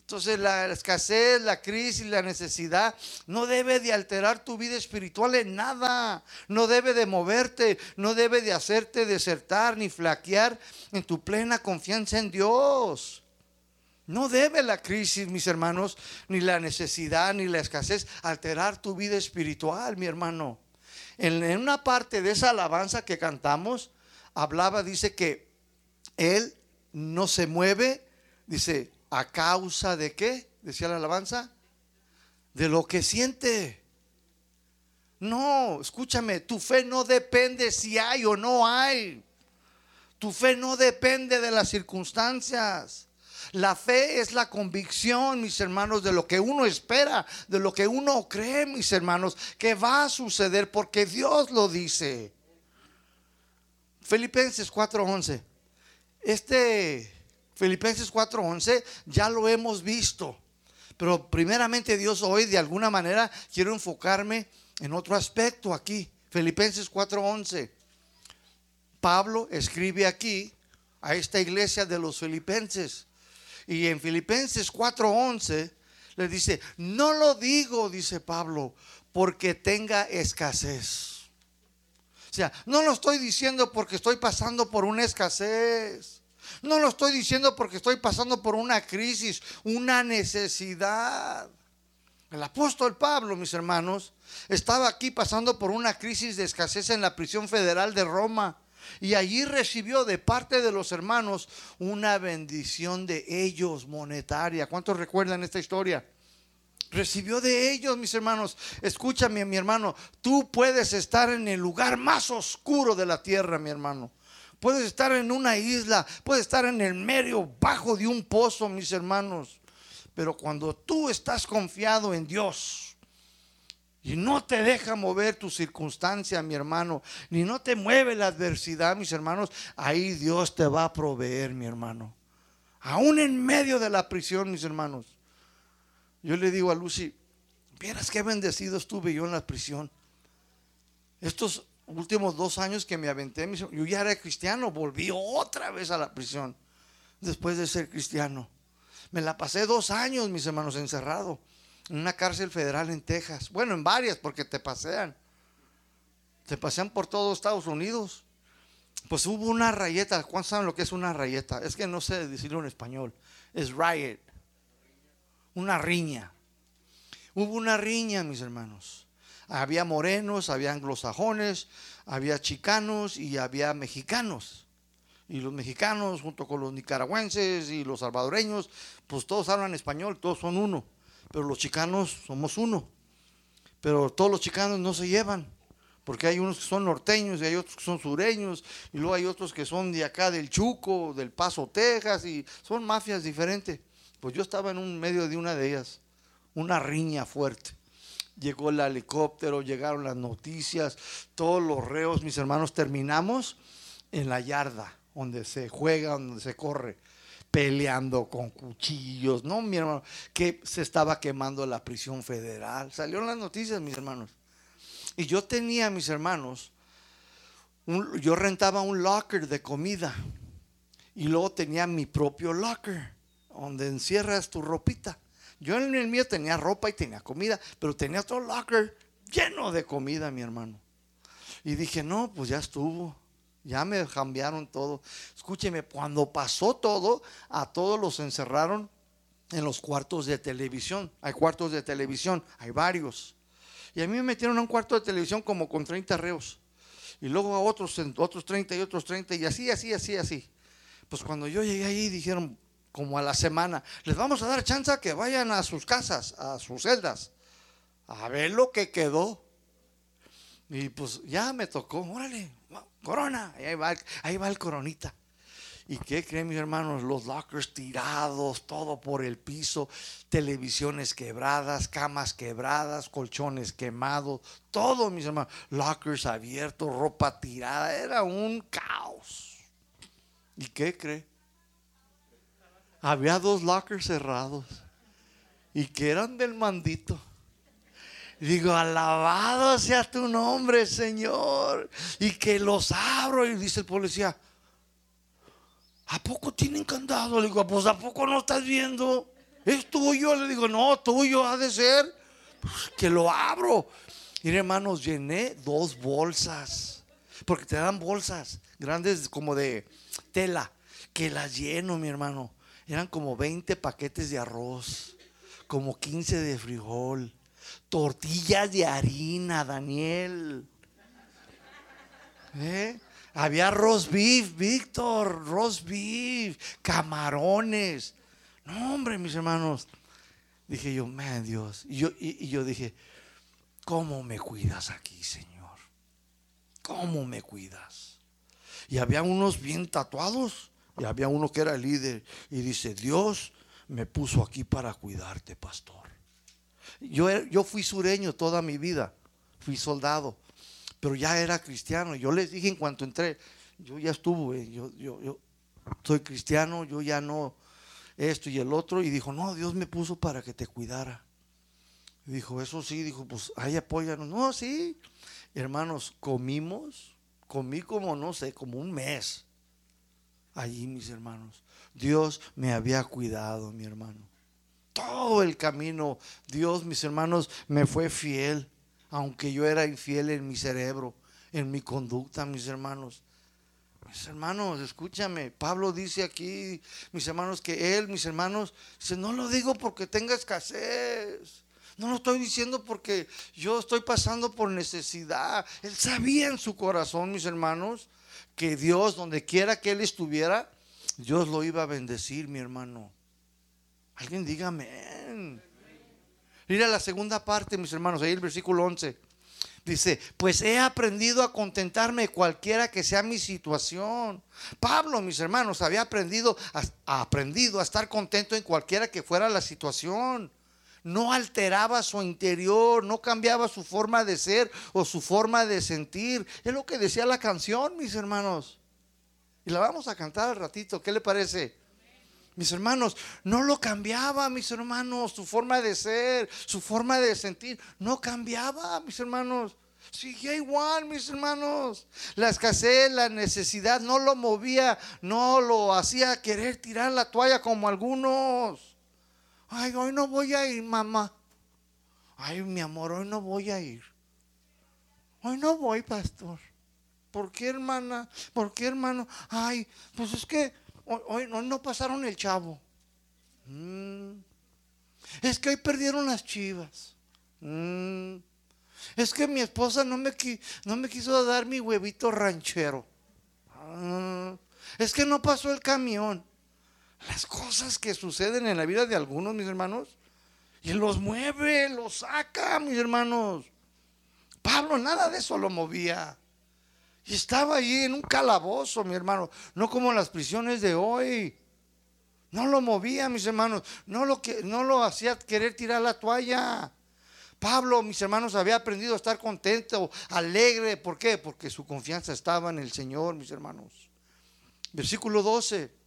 Entonces la escasez, la crisis, la necesidad no debe de alterar tu vida espiritual en nada. No debe de moverte, no debe de hacerte desertar ni flaquear en tu plena confianza en Dios. No debe la crisis, mis hermanos, ni la necesidad, ni la escasez alterar tu vida espiritual, mi hermano. En, una parte de esa alabanza que cantamos, hablaba, dice que Él no se mueve, dice, a causa de qué, decía la alabanza, de lo que siente. No, escúchame, tu fe no depende si hay o no hay. Tu fe no depende de las circunstancias. La fe es la convicción, mis hermanos, de lo que uno espera, de lo que uno cree, mis hermanos, que va a suceder porque Dios lo dice. Filipenses 4:11. Este Filipenses 4:11 ya lo hemos visto. Pero primeramente Dios hoy de alguna manera quiero enfocarme en otro aspecto aquí. Filipenses 4:11. Pablo escribe aquí a esta iglesia de los filipenses. Y en Filipenses 4:11 le dice, no lo digo, dice Pablo, porque tenga escasez. O sea, no lo estoy diciendo porque estoy pasando por una escasez. No lo estoy diciendo porque estoy pasando por una crisis, una necesidad. El apóstol Pablo, mis hermanos, estaba aquí pasando por una crisis de escasez en la prisión federal de Roma. Y allí recibió de parte de los hermanos una bendición de ellos monetaria. ¿Cuántos recuerdan esta historia? Recibió de ellos, mis hermanos. Escúchame, mi hermano. Tú puedes estar en el lugar más oscuro de la tierra, mi hermano. Puedes estar en una isla, puedes estar en el medio, bajo de un pozo, mis hermanos. Pero cuando tú estás confiado en Dios, y no te deja mover tu circunstancia, mi hermano, ni no te mueve la adversidad, mis hermanos, ahí Dios te va a proveer, mi hermano. Aún en medio de la prisión, mis hermanos. Yo le digo a Lucy, vieras qué bendecido estuve yo en la prisión. Estos últimos dos años que me aventé, yo ya era cristiano, volví otra vez a la prisión después de ser cristiano. Me la pasé dos años, mis hermanos, encerrado en una cárcel federal en Texas. Bueno, en varias, porque te pasean. Te pasean por todo Estados Unidos. Pues hubo una rayeta. ¿Cuántos saben lo que es una rayeta? Es que no sé decirlo en español. Es riot. Una riña. Hubo una riña, mis hermanos. Había morenos, había anglosajones, había chicanos y había mexicanos. Y los mexicanos junto con los nicaragüenses y los salvadoreños, pues todos hablan español, todos son uno pero los chicanos somos uno. Pero todos los chicanos no se llevan, porque hay unos que son norteños y hay otros que son sureños, y luego hay otros que son de acá del Chuco, del Paso, Texas, y son mafias diferentes. Pues yo estaba en un medio de una de ellas, una riña fuerte. Llegó el helicóptero, llegaron las noticias, todos los reos, mis hermanos, terminamos en la yarda, donde se juega, donde se corre peleando con cuchillos, no, mi hermano, que se estaba quemando la prisión federal. Salieron las noticias, mis hermanos. Y yo tenía, mis hermanos, yo rentaba un locker de comida y luego tenía mi propio locker donde encierras tu ropita. Yo en el mío tenía ropa y tenía comida, pero tenía otro locker lleno de comida, mi hermano. Y dije, no, pues ya estuvo. Ya me cambiaron todo. Escúcheme, cuando pasó todo, a todos los encerraron en los cuartos de televisión. Hay cuartos de televisión, hay varios. Y a mí me metieron a un cuarto de televisión como con 30 reos. Y luego a otros, otros 30 y otros 30 y así, así, así, así. Pues cuando yo llegué ahí dijeron, como a la semana, les vamos a dar chance a que vayan a sus casas, a sus celdas, a ver lo que quedó. Y pues ya me tocó, órale, corona, ahí va, ahí va el coronita. ¿Y qué creen mis hermanos? Los lockers tirados, todo por el piso, televisiones quebradas, camas quebradas, colchones quemados, todo mis hermanos, lockers abiertos, ropa tirada, era un caos. ¿Y qué cree? Había dos lockers cerrados y que eran del mandito. Digo, alabado sea tu nombre, Señor. Y que los abro. Y dice el policía, ¿a poco tienen candado? Le digo, pues ¿a poco no estás viendo? ¿Es tuyo? Le digo, no, tuyo ha de ser. Pues, que lo abro. Y hermanos, llené dos bolsas. Porque te dan bolsas grandes como de tela. Que las lleno, mi hermano. Eran como 20 paquetes de arroz. Como 15 de frijol tortillas de harina, Daniel. ¿Eh? Había roast beef, Víctor, roast beef, camarones. No, hombre, mis hermanos. Dije yo, man, Dios. Y yo, y yo dije, ¿cómo me cuidas aquí, Señor? ¿Cómo me cuidas? Y había unos bien tatuados y había uno que era el líder y dice, Dios me puso aquí para cuidarte, pastor. Yo, fui sureño toda mi vida, fui soldado, pero ya era cristiano. Yo les dije en cuanto entré, yo ya estuve, yo, yo, yo soy cristiano, yo ya no esto y el otro. Y dijo, no, Dios me puso para que te cuidara. dijo, eso sí, dijo, pues ahí apóyanos. No, sí. Hermanos, comimos, comí como, no sé, como un mes. Allí, mis hermanos. Dios me había cuidado, mi hermano todo el camino, Dios, mis hermanos, me fue fiel, aunque yo era infiel en mi cerebro, en mi conducta, mis hermanos. Mis hermanos, escúchame, Pablo dice aquí, mis hermanos, que él, mis hermanos, dice, no lo digo porque tenga escasez. No lo estoy diciendo porque yo estoy pasando por necesidad. Él sabía en su corazón, mis hermanos, que Dios, donde quiera que él estuviera, Dios lo iba a bendecir, mi hermano. Alguien diga amén. Mira la segunda parte, mis hermanos, ahí el versículo 11. Dice, pues he aprendido a contentarme cualquiera que sea mi situación. Pablo, mis hermanos, había aprendido a, aprendido a estar contento en cualquiera que fuera la situación. No alteraba su interior, no cambiaba su forma de ser o su forma de sentir. Es lo que decía la canción, mis hermanos. Y la vamos a cantar al ratito. ¿Qué le parece? Mis hermanos, no lo cambiaba, mis hermanos, su forma de ser, su forma de sentir, no cambiaba, mis hermanos. Seguía igual, mis hermanos. La escasez, la necesidad no lo movía, no lo hacía querer tirar la toalla como algunos. Ay, hoy no voy a ir, mamá. Ay, mi amor, hoy no voy a ir. Hoy no voy, pastor. ¿Por qué, hermana? ¿Por qué, hermano? Ay, pues es que hoy, no pasaron el chavo. Mm. Es que hoy perdieron las chivas. Mm. Es que mi esposa no me, quiso dar mi huevito ranchero. Ah. Es que no pasó el camión. Las cosas que suceden en la vida de algunos, mis hermanos, y los mueve, los saca, mis hermanos. Pablo nada de eso lo movía. Y estaba ahí en un calabozo, mi hermano, no como las prisiones de hoy. No lo movía, mis hermanos, no lo, que, no lo hacía querer tirar la toalla. Pablo, mis hermanos, había aprendido a estar contento, alegre. ¿Por qué? Porque su confianza estaba en el Señor, mis hermanos. Versículo 12.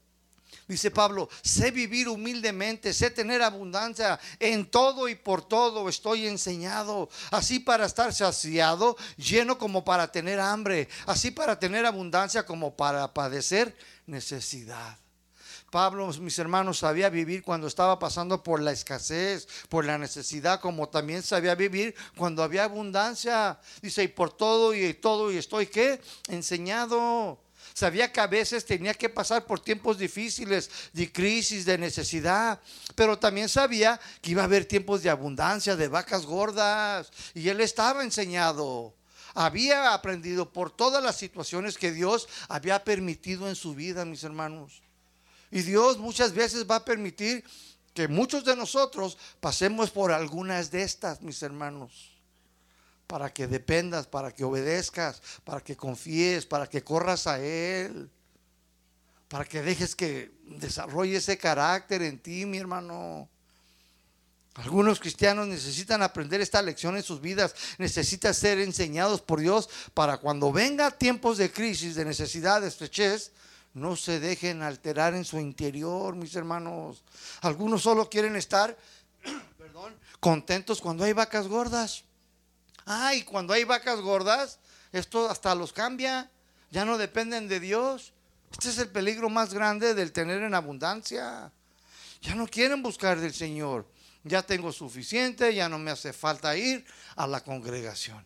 Dice Pablo, sé vivir humildemente, sé tener abundancia en todo y por todo estoy enseñado, así para estar saciado, lleno como para tener hambre, así para tener abundancia como para padecer necesidad. Pablo, mis hermanos, sabía vivir cuando estaba pasando por la escasez, por la necesidad, como también sabía vivir cuando había abundancia. Dice, y por todo y todo y estoy qué? Enseñado. Sabía que a veces tenía que pasar por tiempos difíciles, de crisis, de necesidad, pero también sabía que iba a haber tiempos de abundancia, de vacas gordas, y él estaba enseñado. Había aprendido por todas las situaciones que Dios había permitido en su vida, mis hermanos. Y Dios muchas veces va a permitir que muchos de nosotros pasemos por algunas de estas, mis hermanos. Para que dependas, para que obedezcas, para que confíes, para que corras a Él. Para que dejes que desarrolle ese carácter en ti, mi hermano. Algunos cristianos necesitan aprender esta lección en sus vidas, necesitan ser enseñados por Dios para cuando venga tiempos de crisis, de necesidad, de estrechez, no se dejen alterar en su interior, mis hermanos. Algunos solo quieren estar, [coughs] contentos cuando hay vacas gordas. Ay, cuando hay vacas gordas, esto hasta los cambia. Ya no dependen de Dios. Este es el peligro más grande del tener en abundancia. Ya no quieren buscar del Señor. Ya tengo suficiente, ya no me hace falta ir a la congregación.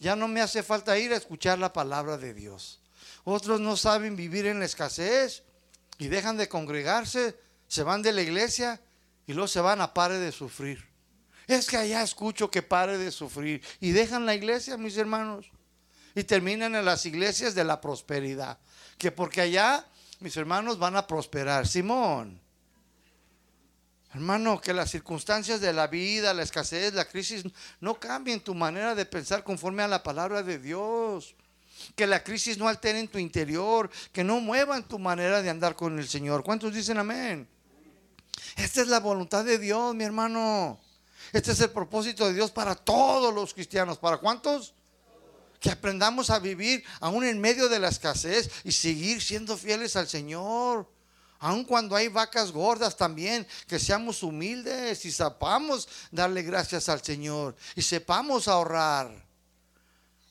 Ya no me hace falta ir a escuchar la palabra de Dios. Otros no saben vivir en la escasez y dejan de congregarse, se van de la iglesia y luego se van a pare de sufrir. Es que allá escucho que pare de sufrir y dejan la iglesia, mis hermanos, y terminan en las iglesias de la prosperidad. Que porque allá, mis hermanos, van a prosperar. Simón. Hermano, que las circunstancias de la vida, la escasez, la crisis, no cambien tu manera de pensar conforme a la palabra de Dios que la crisis no altere en tu interior, que no muevan tu manera de andar con el Señor. ¿Cuántos dicen amén? Esta es la voluntad de Dios, mi hermano. Este es el propósito de Dios para todos los cristianos. ¿Para cuántos? Que aprendamos a vivir aún en medio de la escasez y seguir siendo fieles al Señor. Aun cuando hay vacas gordas también, que seamos humildes y sepamos darle gracias al Señor y sepamos ahorrar.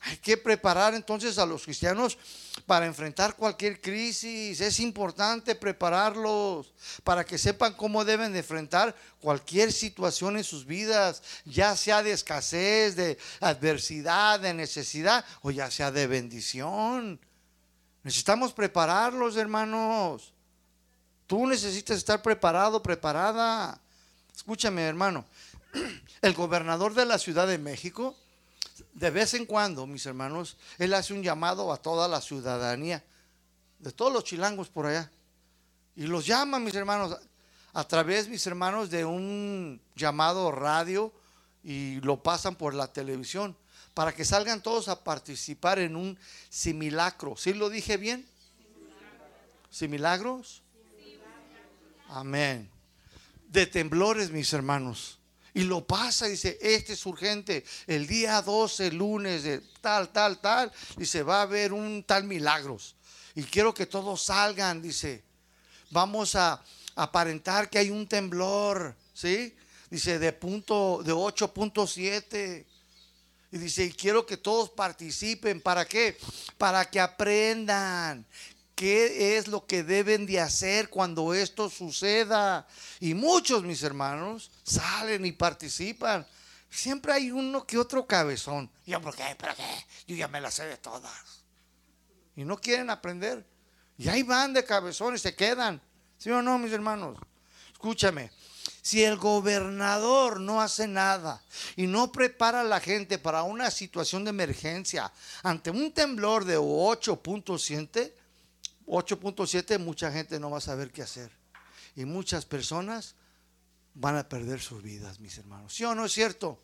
Hay que preparar entonces a los cristianos para enfrentar cualquier crisis. Es importante prepararlos para que sepan cómo deben de enfrentar cualquier situación en sus vidas, ya sea de escasez, de adversidad, de necesidad o ya sea de bendición. Necesitamos prepararlos, hermanos. Tú necesitas estar preparado, preparada. Escúchame, hermano. [clears throat] El gobernador de la Ciudad de México de vez en cuando, mis hermanos, él hace un llamado a toda la ciudadanía, de todos los chilangos por allá. Y los llama, mis hermanos, a través, mis hermanos, de un llamado radio y lo pasan por la televisión para que salgan todos a participar en un simulacro. ¿Sí lo dije bien? ¿Similagros? Amén. De temblores, mis hermanos y lo pasa, dice, este es urgente, el día 12, lunes, de tal, tal, tal, dice, va a haber un tal milagros. Y quiero que todos salgan, dice, vamos a aparentar que hay un temblor, ¿sí? Dice, de punto, de 8.7. Y dice, y quiero que todos participen. ¿Para qué? Para que aprendan qué es lo que deben de hacer cuando esto suceda. Y muchos, mis hermanos, salen y participan. Siempre hay uno que otro cabezón. Yo, ¿por qué? ¿Para qué? Yo ya me las sé de todas. Y no quieren aprender. Y ahí van de cabezón y se quedan. ¿Sí o no, mis hermanos? Escúchame. Si el gobernador no hace nada y no prepara a la gente para una situación de emergencia ante un temblor de 8.7, 8.7 mucha gente no va a saber qué hacer. Y muchas personas van a perder sus vidas, mis hermanos. ¿Sí o no es cierto?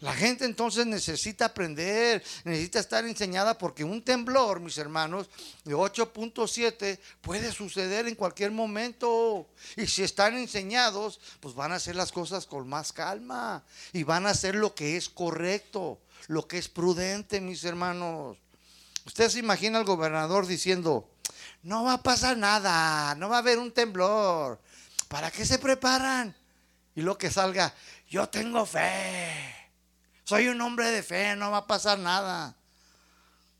La gente entonces necesita aprender, necesita estar enseñada porque un temblor, mis hermanos, de 8.7 puede suceder en cualquier momento. Y si están enseñados, pues van a hacer las cosas con más calma y van a hacer lo que es correcto, lo que es prudente, mis hermanos. Usted se imagina al gobernador diciendo, no va a pasar nada, no va a haber un temblor. ¿Para qué se preparan? Y lo que salga, yo tengo fe. Soy un hombre de fe, no va a pasar nada.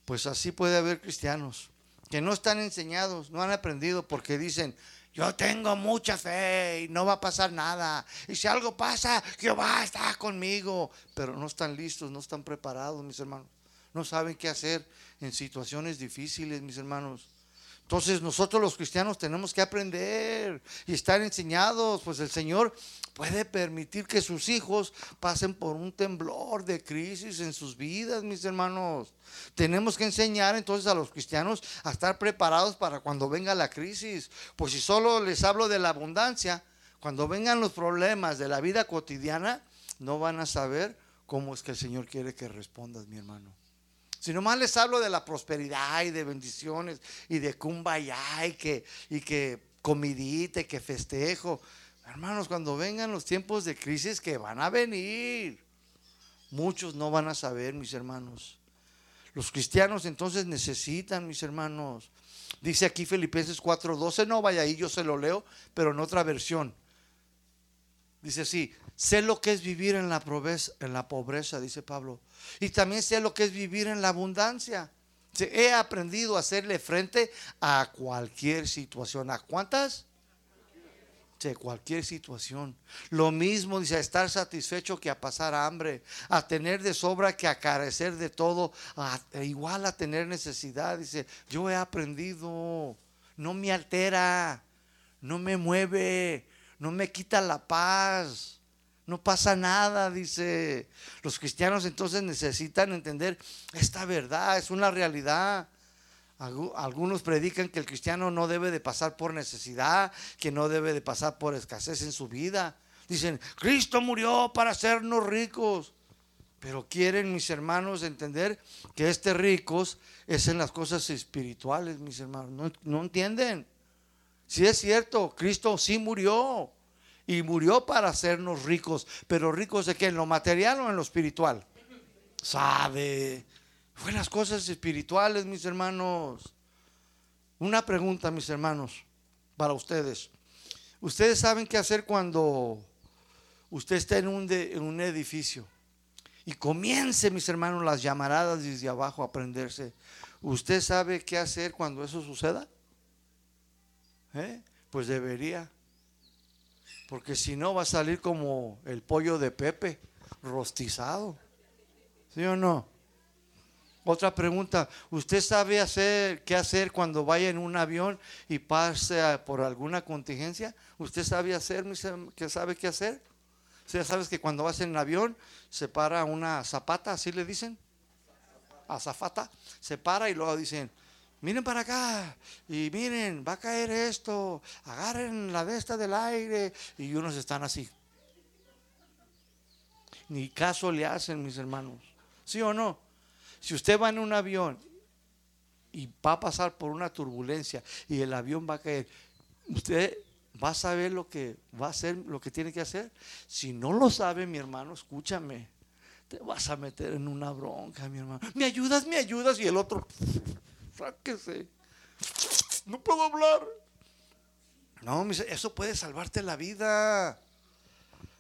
Pues así puede haber cristianos que no están enseñados, no han aprendido porque dicen, yo tengo mucha fe y no va a pasar nada. Y si algo pasa, Jehová está conmigo. Pero no están listos, no están preparados, mis hermanos. No saben qué hacer en situaciones difíciles, mis hermanos. Entonces nosotros los cristianos tenemos que aprender y estar enseñados, pues el Señor puede permitir que sus hijos pasen por un temblor de crisis en sus vidas, mis hermanos. Tenemos que enseñar entonces a los cristianos a estar preparados para cuando venga la crisis. Pues si solo les hablo de la abundancia, cuando vengan los problemas de la vida cotidiana, no van a saber cómo es que el Señor quiere que respondas, mi hermano. Si nomás les hablo de la prosperidad y de bendiciones y de kumbaya y que, y que comidita y que festejo. Hermanos, cuando vengan los tiempos de crisis que van a venir, muchos no van a saber, mis hermanos. Los cristianos entonces necesitan, mis hermanos. Dice aquí Filipenses 4:12, no vaya ahí, yo se lo leo, pero en otra versión. Dice así, sé lo que es vivir en la pobreza, dice Pablo y también sé lo que es vivir en la abundancia. He aprendido a hacerle frente a cualquier situación. ¿A cuántas? De cualquier situación. Lo mismo dice, a estar satisfecho que a pasar hambre, a tener de sobra que a carecer de todo, igual a tener necesidad. Dice, yo he aprendido, no me altera, no me mueve, no me quita la paz. No pasa nada, dice. Los cristianos entonces necesitan entender esta verdad, es una realidad. Algunos predican que el cristiano no debe de pasar por necesidad, que no debe de pasar por escasez en su vida. Dicen, Cristo murió para hacernos ricos. Pero quieren mis hermanos entender que este ricos es en las cosas espirituales, mis hermanos. No, no entienden. Si es cierto, Cristo sí murió y murió para hacernos ricos. Pero ricos de qué? ¿En lo material o en lo espiritual? Sabe. Fue las cosas espirituales, mis hermanos. Una pregunta, mis hermanos, para ustedes. Ustedes saben qué hacer cuando usted está en un, en un edificio y comience, mis hermanos, las llamaradas desde abajo a prenderse. ¿Usted sabe qué hacer cuando eso suceda? ¿Eh? Pues debería porque si no va a salir como el pollo de Pepe, rostizado. ¿Sí o no? Otra pregunta, ¿usted sabe hacer qué hacer cuando vaya en un avión y pase por alguna contingencia? ¿Usted sabe hacer, qué sabe qué hacer? ¿Usted sabes que cuando vas en el avión se para una zapata, así le dicen? Azafata, se para y luego dicen, miren para acá y miren, va a caer esto, agarren la de esta del aire y unos están así. Ni caso le hacen, mis hermanos. ¿Sí o no? Si usted va en un avión y va a pasar por una turbulencia y el avión va a caer, usted va a saber lo que va a hacer, lo que tiene que hacer. Si no lo sabe, mi hermano, escúchame. Te vas a meter en una bronca, mi hermano. ¿Me ayudas? ¿Me ayudas? Y el otro sáquese. No puedo hablar. No, eso puede salvarte la vida.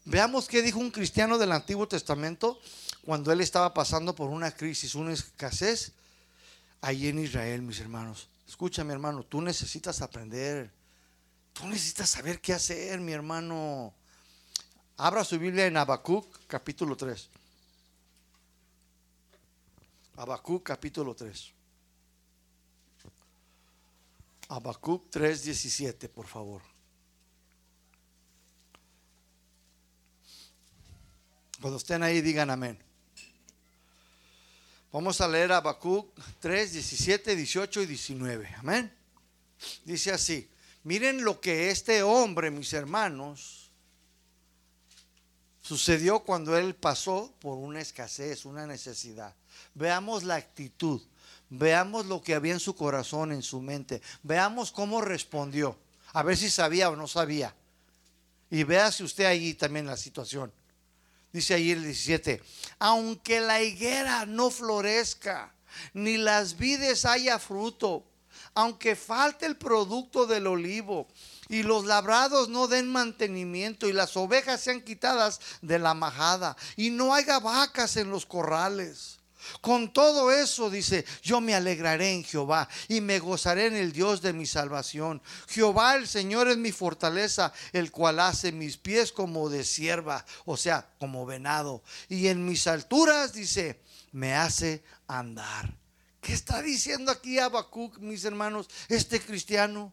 Veamos qué dijo un cristiano del Antiguo Testamento cuando él estaba pasando por una crisis, una escasez ahí en Israel, mis hermanos. Escúchame, hermano, tú necesitas aprender. Tú necesitas saber qué hacer, mi hermano. Abra su Biblia en Habacuc, capítulo 3. Habacuc, capítulo 3. Habacuc 3:17, por favor. Cuando estén ahí, digan amén. Vamos a leer Habacuc 3, 17, 18 y 19. Amén. Dice así: Miren lo que este hombre, mis hermanos, sucedió cuando él pasó por una escasez, una necesidad. Veamos la actitud Veamos lo que había en su corazón, en su mente. Veamos cómo respondió. A ver si sabía o no sabía. Y véase usted ahí también la situación. Dice ahí el 17, aunque la higuera no florezca, ni las vides haya fruto, aunque falte el producto del olivo y los labrados no den mantenimiento y las ovejas sean quitadas de la majada y no haya vacas en los corrales. Con todo eso dice, yo me alegraré en Jehová y me gozaré en el Dios de mi salvación. Jehová el Señor es mi fortaleza, el cual hace mis pies como de sierva, o sea, como venado. Y en mis alturas dice, me hace andar. ¿Qué está diciendo aquí Habacuc, mis hermanos, este cristiano?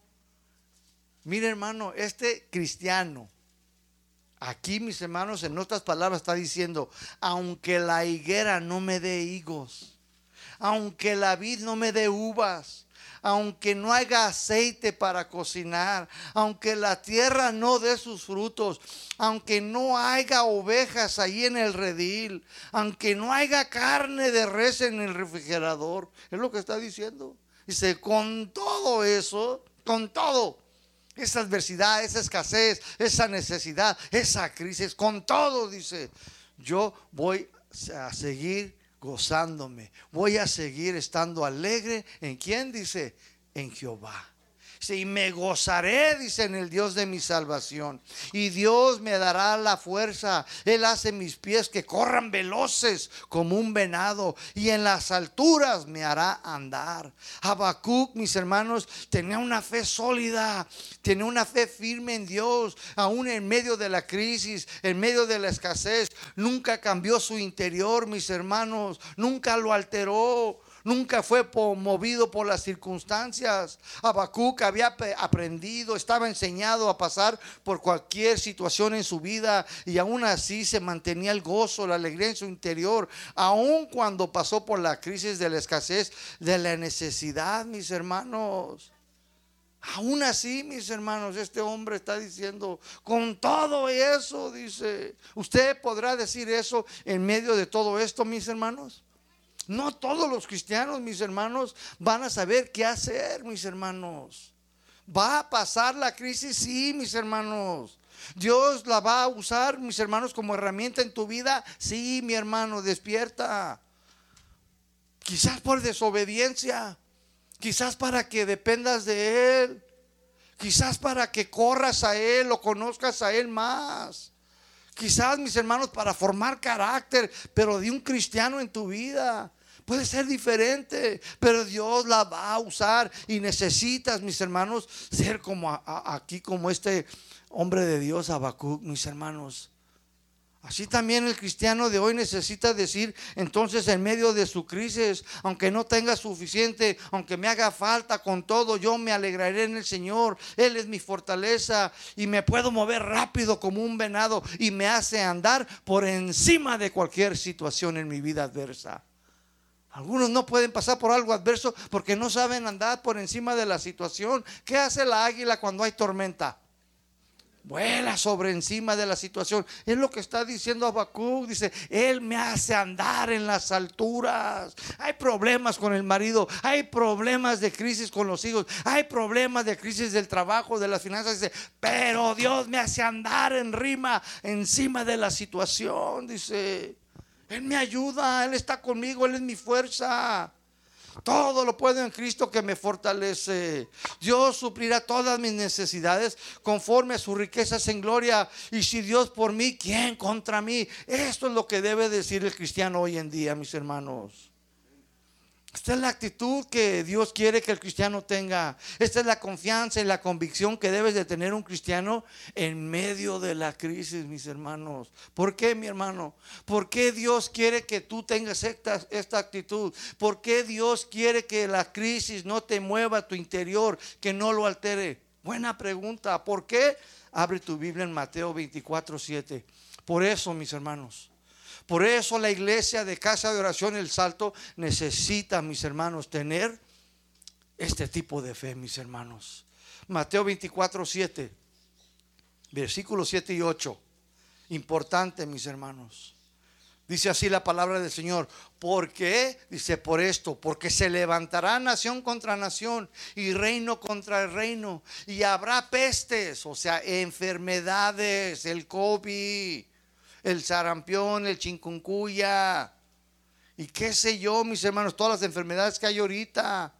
Mire, hermano, este cristiano, aquí, mis hermanos, en otras palabras está diciendo, aunque la higuera no me dé higos, aunque la vid no me dé uvas, aunque no haya aceite para cocinar, aunque la tierra no dé sus frutos, aunque no haya ovejas ahí en el redil, aunque no haya carne de res en el refrigerador, es lo que está diciendo. Dice, con todo eso, con todo, esa adversidad, esa escasez, esa necesidad, esa crisis, con todo, dice, yo voy a seguir gozándome, voy a seguir estando alegre. ¿En quién? Dice, en Jehová y me gozaré, dice en el Dios de mi salvación. Y Dios me dará la fuerza. Él hace mis pies que corran veloces como un venado. Y en las alturas me hará andar. Habacuc, mis hermanos, tenía una fe sólida. Tenía una fe firme en Dios. Aún en medio de la crisis, en medio de la escasez. Nunca cambió su interior, mis hermanos. Nunca lo alteró nunca fue movido por las circunstancias. Habacuc había aprendido, estaba enseñado a pasar por cualquier situación en su vida y aún así se mantenía el gozo, la alegría en su interior, aun cuando pasó por la crisis de la escasez, de la necesidad, mis hermanos. Aún así, mis hermanos, este hombre está diciendo, con todo eso, dice, ¿usted podrá decir eso en medio de todo esto, mis hermanos? No todos los cristianos, mis hermanos, van a saber qué hacer, mis hermanos. Va a pasar la crisis, sí, mis hermanos. Dios la va a usar, mis hermanos, como herramienta en tu vida. Sí, mi hermano, despierta. Quizás por desobediencia. Quizás para que dependas de Él. Quizás para que corras a Él o conozcas a Él más. Quizás, mis hermanos, para formar carácter, pero de un cristiano en tu vida. Puede ser diferente, pero Dios la va a usar y necesitas, mis hermanos, ser como aquí, como este hombre de Dios, Habacuc, mis hermanos. Así también el cristiano de hoy necesita decir, entonces en medio de su crisis, aunque no tenga suficiente, aunque me haga falta con todo, yo me alegraré en el Señor. Él es mi fortaleza y me puedo mover rápido como un venado y me hace andar por encima de cualquier situación en mi vida adversa. Algunos no pueden pasar por algo adverso porque no saben andar por encima de la situación. ¿Qué hace la águila cuando hay tormenta? Vuela sobre encima de la situación. Es lo que está diciendo Habacuc. Dice, Él me hace andar en las alturas. Hay problemas con el marido. Hay problemas de crisis con los hijos. Hay problemas de crisis del trabajo, de las finanzas. Dice, pero Dios me hace andar en rima encima de la situación. Dice, Él me ayuda. Él está conmigo. Él es mi fuerza. Todo lo puedo en Cristo que me fortalece. Dios suplirá todas mis necesidades conforme a sus riquezas en gloria. Y si Dios por mí, ¿quién contra mí? Esto es lo que debe decir el cristiano hoy en día, mis hermanos. Esta es la actitud que Dios quiere que el cristiano tenga. Esta es la confianza y la convicción que debes de tener un cristiano en medio de la crisis, mis hermanos. ¿Por qué, mi hermano? ¿Por qué Dios quiere que tú tengas esta, esta actitud? ¿Por qué Dios quiere que la crisis no te mueva tu interior, que no lo altere? Buena pregunta. ¿Por qué? Abre tu Biblia en Mateo 24, 7. Por eso, mis hermanos. Por eso la iglesia de casa de oración El Salto necesita, mis hermanos, tener este tipo de fe, mis hermanos. Mateo 24, 7, versículos 7 y 8. Importante, mis hermanos. Dice así la palabra del Señor. ¿Por qué? Dice por esto, porque se levantará nación contra nación y reino contra el reino. Y habrá pestes, o sea, enfermedades, el COVID el sarampión, el chincuncuya y qué sé yo, mis hermanos, todas las enfermedades que hay ahorita.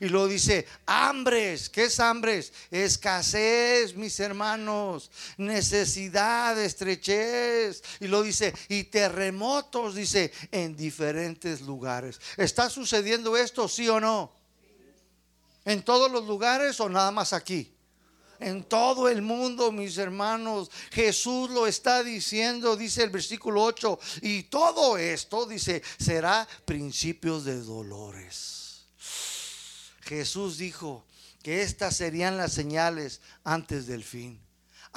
Y luego dice, hambres. ¿Qué es hambres? Escasez, mis hermanos. Necesidad, estrechez. Y luego dice, y terremotos, dice, en diferentes lugares. ¿Está sucediendo esto, sí o no? ¿En todos los lugares o nada más aquí? En todo el mundo, mis hermanos. Jesús lo está diciendo, dice el versículo 8, y todo esto, dice, será principios de dolores. Jesús dijo que estas serían las señales antes del fin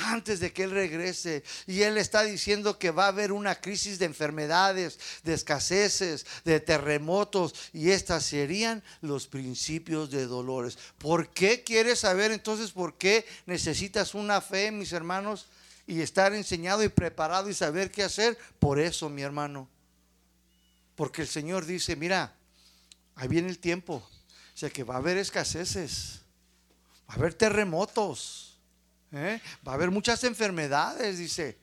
antes de que Él regrese. Y Él está diciendo que va a haber una crisis de enfermedades, de escaseces, de terremotos. Y estas serían los principios de dolores. ¿Por qué quieres saber entonces por qué necesitas una fe, mis hermanos? Y estar enseñado y preparado y saber qué hacer. Por eso, mi hermano. Porque el Señor dice, mira, ahí viene el tiempo. O sea que va a haber escaseces. Va a haber terremotos ¿Eh? Va a haber muchas enfermedades, dice.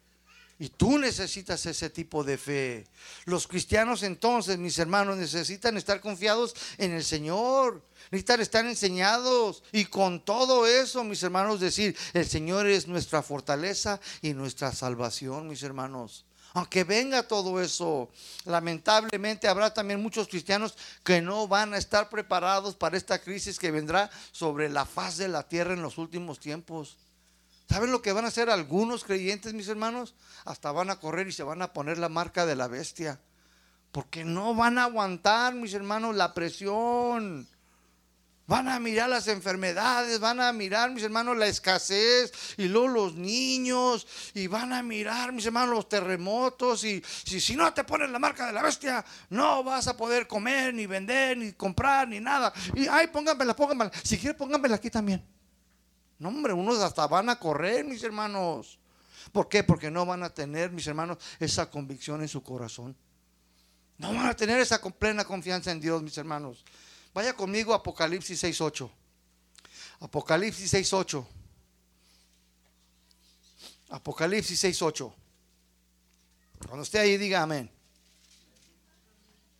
Y tú necesitas ese tipo de fe. Los cristianos entonces, mis hermanos, necesitan estar confiados en el Señor. Necesitan estar enseñados. Y con todo eso, mis hermanos, decir, el Señor es nuestra fortaleza y nuestra salvación, mis hermanos. Aunque venga todo eso, lamentablemente habrá también muchos cristianos que no van a estar preparados para esta crisis que vendrá sobre la faz de la tierra en los últimos tiempos. ¿Saben lo que van a hacer algunos creyentes, mis hermanos? Hasta van a correr y se van a poner la marca de la bestia. Porque no van a aguantar, mis hermanos, la presión. Van a mirar las enfermedades, van a mirar, mis hermanos, la escasez y luego los niños y van a mirar, mis hermanos, los terremotos y si, no te ponen la marca de la bestia, no vas a poder comer, ni vender, ni comprar, ni nada. Y ay, pónganmela, pónganmela. Si quieren, pónganmela aquí también. No, hombre, unos hasta van a correr, mis hermanos. ¿Por qué? Porque no van a tener, mis hermanos, esa convicción en su corazón. No van a tener esa plena confianza en Dios, mis hermanos. Vaya conmigo a Apocalipsis 6.8. Apocalipsis 6.8. Apocalipsis 6.8. Cuando esté ahí, diga amén.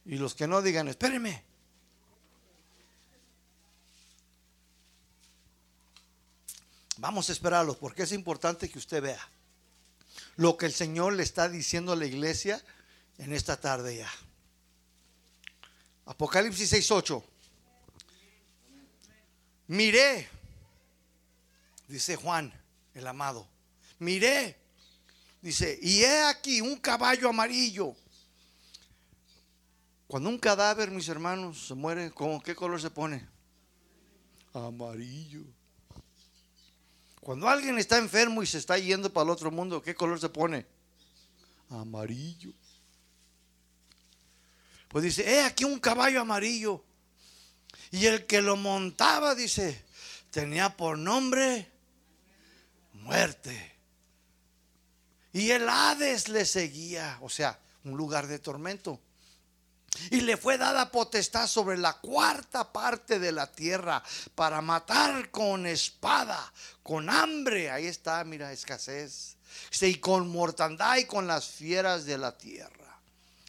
Y los que no digan, espérenme. Vamos a esperarlos porque es importante que usted vea lo que el Señor le está diciendo a la iglesia en esta tarde ya. Apocalipsis 6:8. Miré, dice Juan, el amado. Miré, dice, y he aquí un caballo amarillo. Cuando un cadáver, mis hermanos, se muere, ¿con qué color se pone? Amarillo. Cuando alguien está enfermo y se está yendo para el otro mundo, ¿qué color se pone? Amarillo. Pues dice, eh, aquí un caballo amarillo. Y el que lo montaba, dice, tenía por nombre muerte. Y el Hades le seguía, o sea, un lugar de tormento. Y le fue dada potestad sobre la cuarta parte de la tierra para matar con espada, con hambre. Ahí está, mira, escasez. Y con mortandad y con las fieras de la tierra.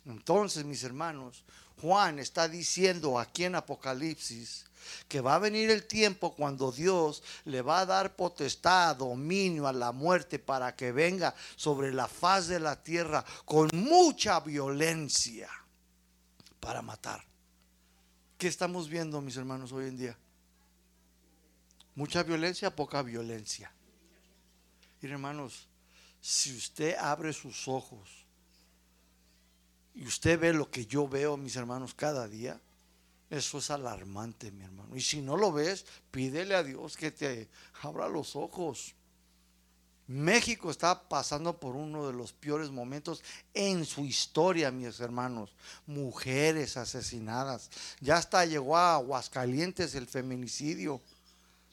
Entonces, mis hermanos, Juan está diciendo aquí en Apocalipsis que va a venir el tiempo cuando Dios le va a dar potestad, dominio a la muerte para que venga sobre la faz de la tierra con mucha violencia para matar. ¿Qué estamos viendo, mis hermanos, hoy en día? Mucha violencia, poca violencia. Y hermanos, si usted abre sus ojos y usted ve lo que yo veo, mis hermanos, cada día, eso es alarmante, mi hermano. Y si no lo ves, pídele a Dios que te abra los ojos. México está pasando por uno de los peores momentos en su historia, mis hermanos. Mujeres asesinadas. Ya hasta llegó a Aguascalientes el feminicidio.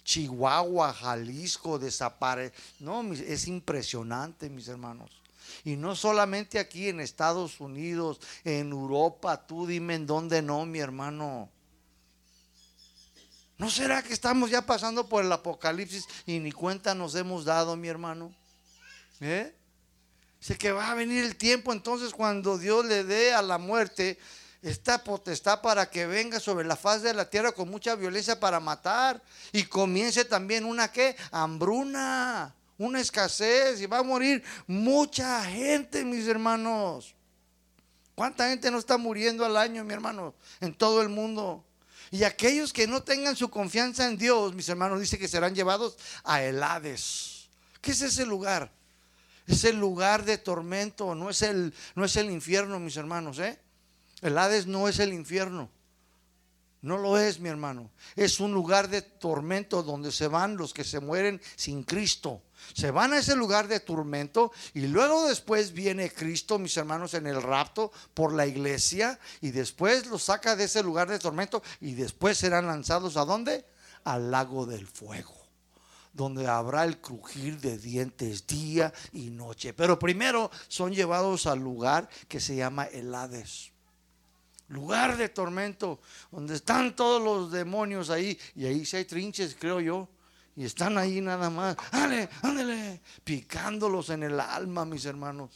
Chihuahua, Jalisco, desaparece. No, es impresionante, mis hermanos. Y no solamente aquí en Estados Unidos, en Europa, tú dime en dónde no, mi hermano. ¿No será que estamos ya pasando por el apocalipsis y ni cuenta nos hemos dado, mi hermano? ¿Eh? Sé que va a venir el tiempo entonces cuando Dios le dé a la muerte esta potestad para que venga sobre la faz de la tierra con mucha violencia para matar y comience también una que hambruna, una escasez y va a morir mucha gente, mis hermanos. ¿Cuánta gente no está muriendo al año, mi hermano, en todo el mundo? Y aquellos que no tengan su confianza en Dios, mis hermanos, dice que serán llevados a Helades. ¿Qué es ese lugar? Es el lugar de tormento, no es el, no es el infierno, mis hermanos, ¿eh? El Hades no es el infierno. No lo es, mi hermano. Es un lugar de tormento donde se van los que se mueren sin Cristo. Se van a ese lugar de tormento y luego después viene Cristo, mis hermanos, en el rapto por la iglesia y después los saca de ese lugar de tormento y después serán lanzados a dónde? Al lago del fuego donde habrá el crujir de dientes día y noche. Pero primero son llevados al lugar que se llama el Hades lugar de tormento, donde están todos los demonios ahí, y ahí sí hay trinches, creo yo, y están ahí nada más, ándale, ándale, picándolos en el alma, mis hermanos,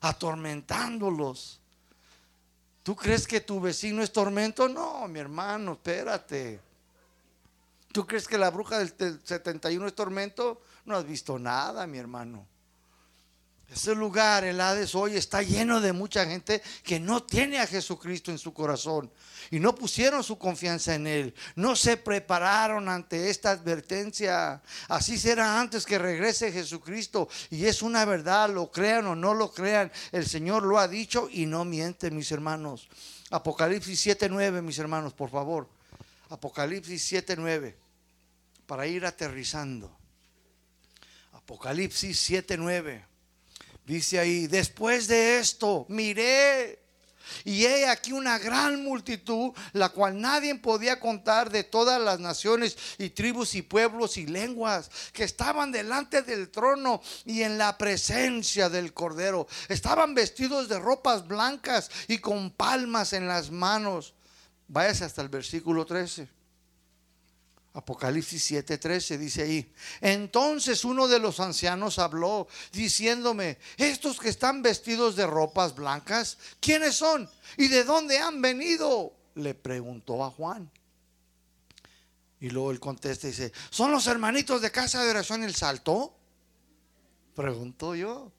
atormentándolos. ¿Tú crees que tu vecino es tormento? No, mi hermano, espérate. ¿Tú crees que la bruja del 71 es tormento? No has visto nada, mi hermano. Ese lugar, el Hades, hoy está lleno de mucha gente que no tiene a Jesucristo en su corazón y no pusieron su confianza en Él. No se prepararon ante esta advertencia. Así será antes que regrese Jesucristo. Y es una verdad, lo crean o no lo crean. El Señor lo ha dicho y no miente, mis hermanos. Apocalipsis 7:9, mis hermanos, por favor. Apocalipsis 7:9, para ir aterrizando. Apocalipsis 7:9. Dice ahí, después de esto, miré y he aquí una gran multitud, la cual nadie podía contar de todas las naciones y tribus y pueblos y lenguas que estaban delante del trono y en la presencia del Cordero. Estaban vestidos de ropas blancas y con palmas en las manos. Váyase hasta el versículo 13. Apocalipsis 7:13 dice ahí, entonces uno de los ancianos habló diciéndome, estos que están vestidos de ropas blancas, ¿quiénes son? ¿Y de dónde han venido? Le preguntó a Juan. Y luego él contesta y dice, ¿son los hermanitos de casa de oración el salto? Preguntó yo.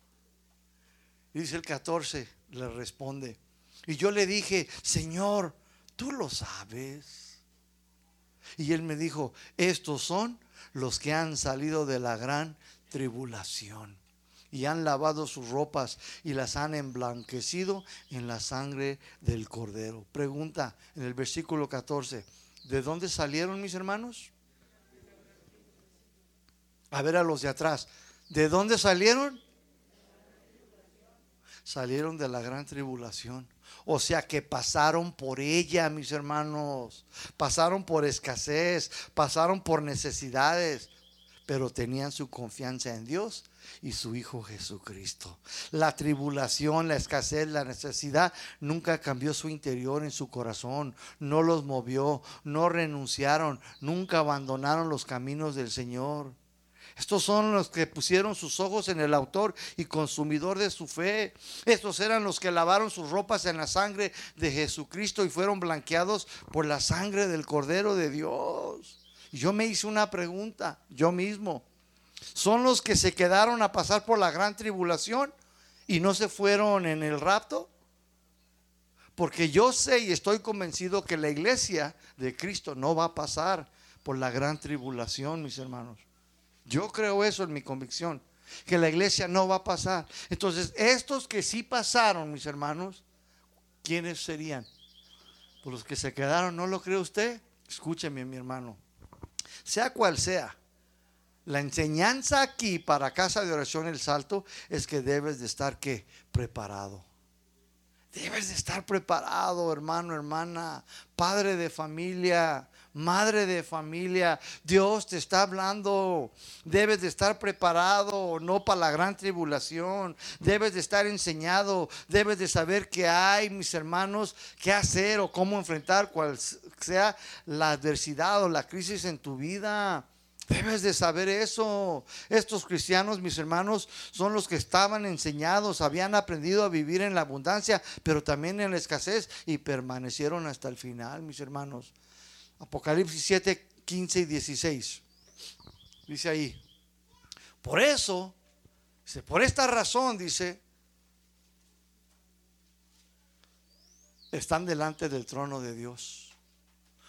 Y dice el 14, le responde. Y yo le dije, Señor, tú lo sabes. Y él me dijo, estos son los que han salido de la gran tribulación y han lavado sus ropas y las han emblanquecido en la sangre del cordero. Pregunta en el versículo 14, ¿de dónde salieron mis hermanos? A ver a los de atrás, ¿de dónde salieron? Salieron de la gran tribulación. O sea que pasaron por ella, mis hermanos. Pasaron por escasez, pasaron por necesidades, pero tenían su confianza en Dios y su Hijo Jesucristo. La tribulación, la escasez, la necesidad nunca cambió su interior en su corazón, no los movió, no renunciaron, nunca abandonaron los caminos del Señor. Estos son los que pusieron sus ojos en el autor y consumidor de su fe. Estos eran los que lavaron sus ropas en la sangre de Jesucristo y fueron blanqueados por la sangre del Cordero de Dios. Y yo me hice una pregunta, yo mismo. ¿Son los que se quedaron a pasar por la gran tribulación y no se fueron en el rapto? Porque yo sé y estoy convencido que la iglesia de Cristo no va a pasar por la gran tribulación, mis hermanos. Yo creo eso en mi convicción, que la iglesia no va a pasar. Entonces, estos que sí pasaron, mis hermanos, ¿quiénes serían? Pues los que se quedaron, ¿no lo cree usted? Escúcheme, mi hermano. Sea cual sea, la enseñanza aquí para casa de oración El Salto es que debes de estar ¿qué? preparado. Debes de estar preparado, hermano, hermana, padre de familia, madre de familia, Dios te está hablando. Debes de estar preparado, no para la gran tribulación. Debes de estar enseñado. Debes de saber qué hay, mis hermanos, qué hacer o cómo enfrentar cual sea la adversidad o la crisis en tu vida. Debes de saber eso. Estos cristianos, mis hermanos, son los que estaban enseñados, habían aprendido a vivir en la abundancia, pero también en la escasez y permanecieron hasta el final, mis hermanos. Apocalipsis 7, 15 y 16. Dice ahí. Por eso, por esta razón, dice, están delante del trono de Dios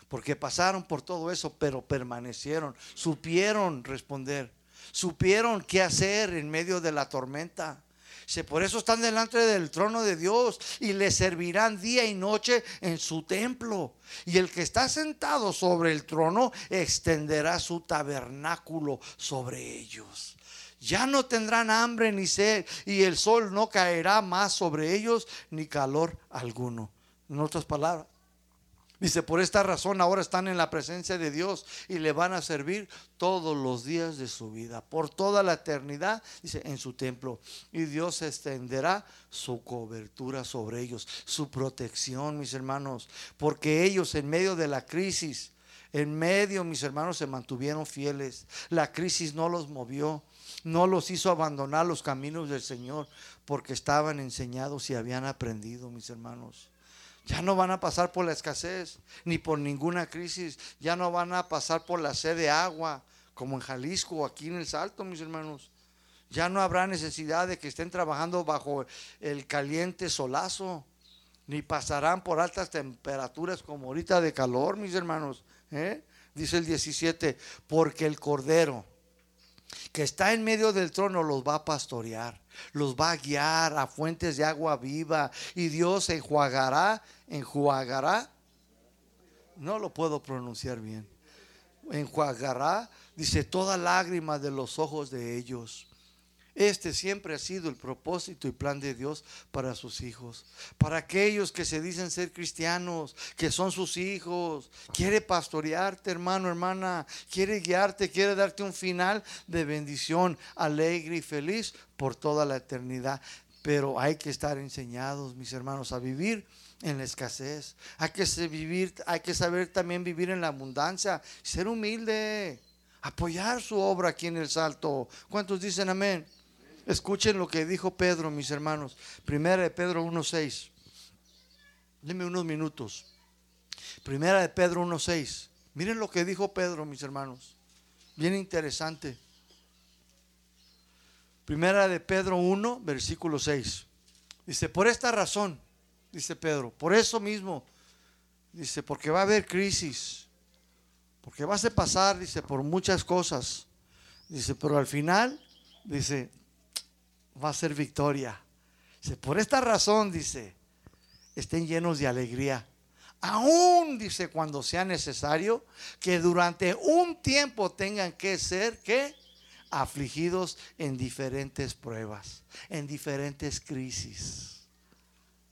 porque pasaron por todo eso, pero permanecieron, supieron responder, supieron qué hacer en medio de la tormenta. Por eso están delante del trono de Dios y le servirán día y noche en su templo. Y el que está sentado sobre el trono extenderá su tabernáculo sobre ellos. Ya no tendrán hambre ni sed y el sol no caerá más sobre ellos ni calor alguno. En otras palabras, Dice, por esta razón ahora están en la presencia de Dios y le van a servir todos los días de su vida, por toda la eternidad, dice, en su templo. Y Dios extenderá su cobertura sobre ellos, su protección, mis hermanos, porque ellos en medio de la crisis, en medio, mis hermanos, se mantuvieron fieles. La crisis no los movió, no los hizo abandonar los caminos del Señor, porque estaban enseñados y habían aprendido, mis hermanos. Ya no van a pasar por la escasez ni por ninguna crisis. Ya no van a pasar por la sed de agua como en Jalisco o aquí en el Salto, mis hermanos. Ya no habrá necesidad de que estén trabajando bajo el caliente solazo, ni pasarán por altas temperaturas como ahorita de calor, mis hermanos. ¿eh? Dice el 17, porque el Cordero que está en medio del trono los va a pastorear, los va a guiar a fuentes de agua viva y Dios enjuagará, enjuagará, no lo puedo pronunciar bien, enjuagará, dice, toda lágrima de los ojos de ellos. Este siempre ha sido el propósito y plan de Dios para sus hijos. Para aquellos que se dicen ser cristianos, que son sus hijos. Quiere pastorearte, hermano, hermana. Quiere guiarte, quiere darte un final de bendición alegre y feliz por toda la eternidad. Pero hay que estar enseñados, mis hermanos, a vivir en la escasez. Hay que vivir, hay que saber también vivir en la abundancia, ser humilde, apoyar su obra aquí en el Salto. ¿Cuántos dicen amén? Escuchen lo que dijo Pedro, mis hermanos. Primera de Pedro 1.6. Dime unos minutos. Primera de Pedro 1.6. Miren lo que dijo Pedro, mis hermanos. Bien interesante. Primera de Pedro 1, versículo 6. Dice, por esta razón, dice Pedro, por eso mismo, dice, porque va a haber crisis, porque vas a pasar, dice, por muchas cosas. Dice, pero al final, dice, va a ser victoria. Por esta razón, dice, estén llenos de alegría. Aún, dice, cuando sea necesario, que durante un tiempo tengan que ser, ¿qué? Afligidos en diferentes pruebas, en diferentes crisis.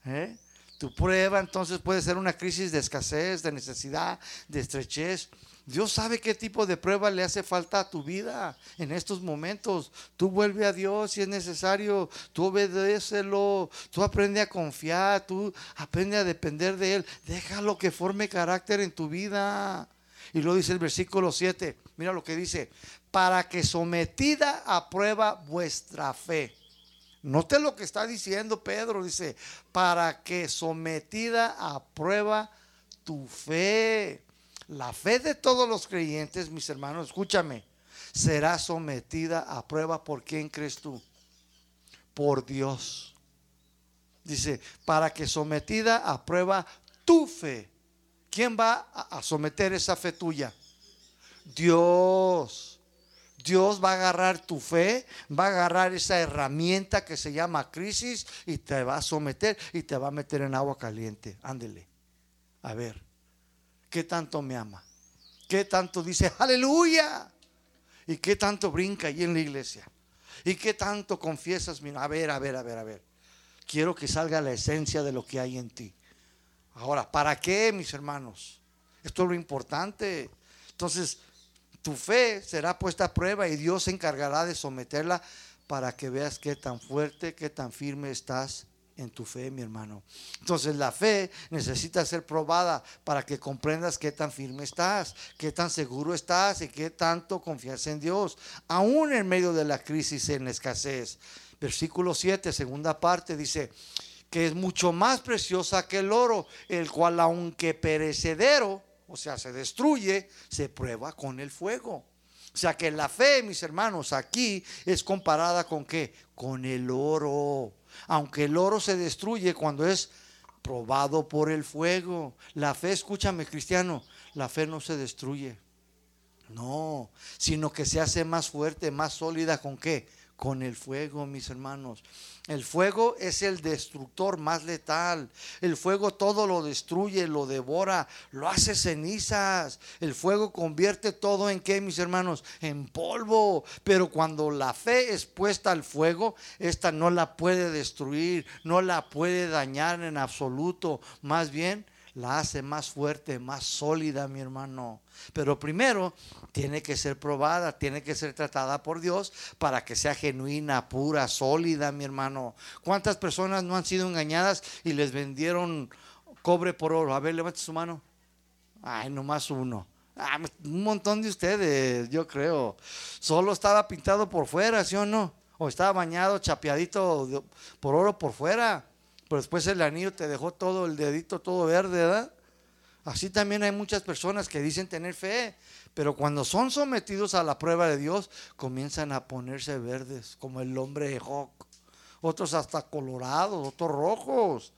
¿Eh? Tu prueba entonces puede ser una crisis de escasez, de necesidad, de estrechez. Dios sabe qué tipo de prueba le hace falta a tu vida en estos momentos. Tú vuelve a Dios si es necesario, tú obedécelo, tú aprende a confiar, tú aprende a depender de Él. Déjalo que forme carácter en tu vida. Y lo dice el versículo 7, mira lo que dice, para que sometida a prueba vuestra fe. Note lo que está diciendo Pedro, dice, para que sometida a prueba tu fe la fe de todos los creyentes, mis hermanos, escúchame, será sometida a prueba por quién crees tú? Por Dios. Dice, para que sometida a prueba tu fe. ¿Quién va a someter esa fe tuya? Dios. Dios va a agarrar tu fe, va a agarrar esa herramienta que se llama crisis y te va a someter y te va a meter en agua caliente. Ándele. A ver. ¿Qué tanto me ama? ¿Qué tanto dice aleluya? ¿Y qué tanto brinca ahí en la iglesia? ¿Y qué tanto confiesas? A ver, a ver, a ver, a ver. Quiero que salga la esencia de lo que hay en ti. Ahora, ¿para qué, mis hermanos? Esto es lo importante. Entonces, tu fe será puesta a prueba y Dios se encargará de someterla para que veas qué tan fuerte, qué tan firme estás en tu fe, mi hermano. Entonces la fe necesita ser probada para que comprendas qué tan firme estás, qué tan seguro estás y qué tanto confías en Dios, aún en medio de la crisis, en la escasez. Versículo 7, segunda parte, dice que es mucho más preciosa que el oro, el cual aunque perecedero, o sea, se destruye, se prueba con el fuego. O sea que la fe, mis hermanos, aquí es comparada con qué? Con el oro aunque el oro se destruye cuando es probado por el fuego. La fe, escúchame cristiano, la fe no se destruye. No, sino que se hace más fuerte, más sólida con qué? Con el fuego, mis hermanos. El fuego es el destructor más letal. El fuego todo lo destruye, lo devora, lo hace cenizas. El fuego convierte todo en qué, mis hermanos? En polvo. Pero cuando la fe es puesta al fuego, esta no la puede destruir, no la puede dañar en absoluto. Más bien, la hace más fuerte, más sólida, mi hermano. Pero primero tiene que ser probada, tiene que ser tratada por Dios para que sea genuina, pura, sólida, mi hermano. ¿Cuántas personas no han sido engañadas y les vendieron cobre por oro? A ver, levante su mano. Ay, nomás uno. Ah, un montón de ustedes, yo creo. Solo estaba pintado por fuera, ¿sí o no? O estaba bañado, chapeadito por oro por fuera. Pero después el anillo te dejó todo el dedito todo verde, ¿verdad? Así también hay muchas personas que dicen tener fe, pero cuando son sometidos a la prueba de Dios, comienzan a ponerse verdes, como el hombre de Joc. Otros hasta colorados, otros rojos.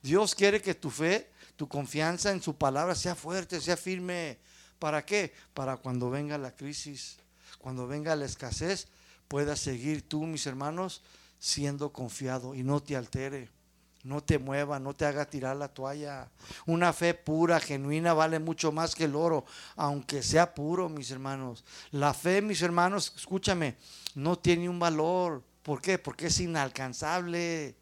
Dios quiere que tu fe, tu confianza en su palabra sea fuerte, sea firme. ¿Para qué? Para cuando venga la crisis, cuando venga la escasez, puedas seguir tú, mis hermanos, siendo confiado y no te altere. No te mueva, no te haga tirar la toalla. Una fe pura, genuina, vale mucho más que el oro, aunque sea puro, mis hermanos. La fe, mis hermanos, escúchame, no tiene un valor. ¿Por qué? Porque es inalcanzable.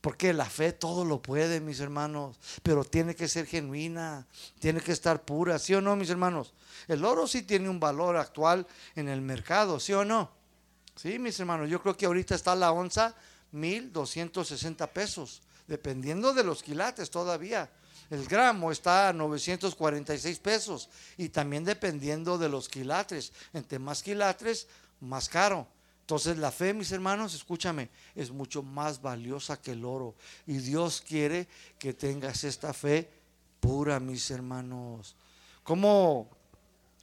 Porque la fe todo lo puede, mis hermanos, pero tiene que ser genuina, tiene que estar pura, ¿sí o no, mis hermanos? El oro sí tiene un valor actual en el mercado, ¿sí o no? Sí, mis hermanos, yo creo que ahorita está la onza 1.260 pesos, dependiendo de los quilates todavía. El gramo está a 946 pesos y también dependiendo de los quilates. Entre más quilates, más caro. Entonces la fe, mis hermanos, escúchame, es mucho más valiosa que el oro. Y Dios quiere que tengas esta fe pura, mis hermanos. ¿Cómo,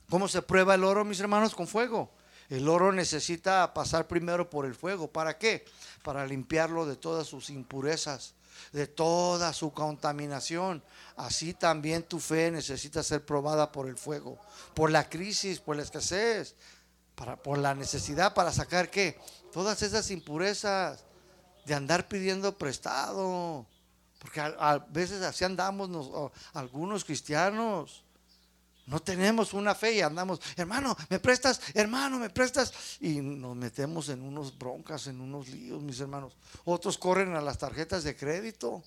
cómo se prueba el oro, mis hermanos? Con fuego. El oro necesita pasar primero por el fuego. ¿Para qué? Para limpiarlo de todas sus impurezas, de toda su contaminación. Así también tu fe necesita ser probada por el fuego, por la crisis, por la escasez, para, por la necesidad para sacar qué? Todas esas impurezas de andar pidiendo prestado. Porque a, veces así andamos algunos cristianos. No tenemos una fe y andamos, hermano, me prestas, hermano, me prestas. Y nos metemos en unos broncas, en unos líos, mis hermanos. Otros corren a las tarjetas de crédito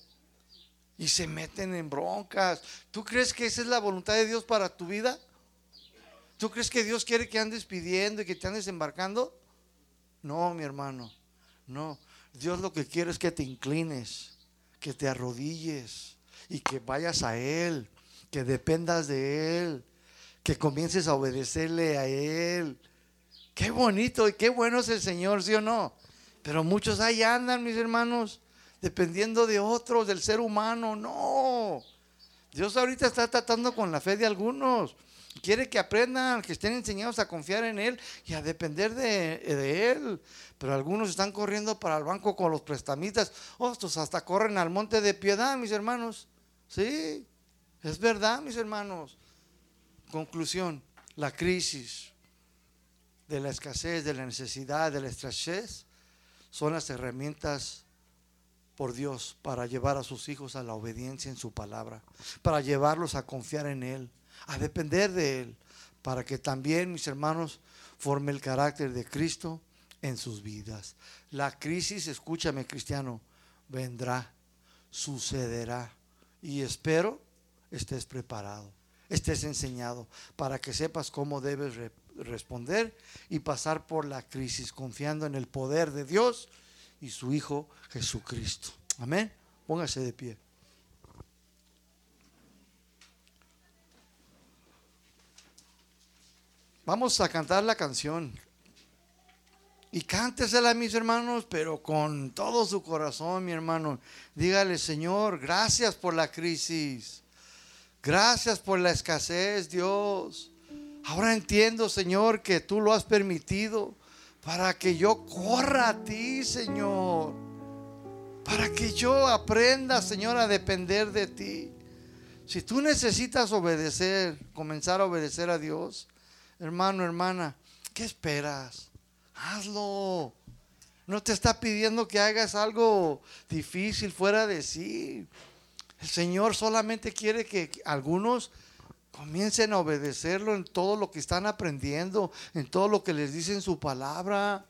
y se meten en broncas. ¿Tú crees que esa es la voluntad de Dios para tu vida? ¿Tú crees que Dios quiere que andes pidiendo y que te andes embarcando? No, mi hermano, no. Dios lo que quiere es que te inclines, que te arrodilles y que vayas a Él que dependas de Él, que comiences a obedecerle a Él. Qué bonito y qué bueno es el Señor, ¿sí o no? Pero muchos ahí andan, mis hermanos, dependiendo de otros, del ser humano. No. Dios ahorita está tratando con la fe de algunos. Quiere que aprendan, que estén enseñados a confiar en Él y a depender de, de Él. Pero algunos están corriendo para el banco con los prestamistas. Otros hasta corren al monte de piedad, mis hermanos. Sí. Es verdad, mis hermanos. Conclusión, la crisis de la escasez, de la necesidad, de la estrechez, son las herramientas por Dios para llevar a sus hijos a la obediencia en su palabra, para llevarlos a confiar en Él, a depender de Él, para que también, mis hermanos, forme el carácter de Cristo en sus vidas. La crisis, escúchame cristiano, vendrá, sucederá. Y espero estés preparado, estés enseñado, para que sepas cómo debes responder y pasar por la crisis confiando en el poder de Dios y su Hijo Jesucristo. Amén. Póngase de pie. Vamos a cantar la canción. Y cántesela, mis hermanos, pero con todo su corazón, mi hermano. Dígale, Señor, gracias por la crisis. Gracias por la escasez, Dios. Ahora entiendo, Señor, que tú lo has permitido para que yo corra a ti, Señor. Para que yo aprenda, Señor, a depender de ti. Si tú necesitas obedecer, comenzar a obedecer a Dios, hermano, hermana, ¿qué esperas? Hazlo. No te está pidiendo que hagas algo difícil fuera de sí. El Señor solamente quiere que algunos comiencen a obedecerlo en todo lo que están aprendiendo, en todo lo que les dice en su palabra.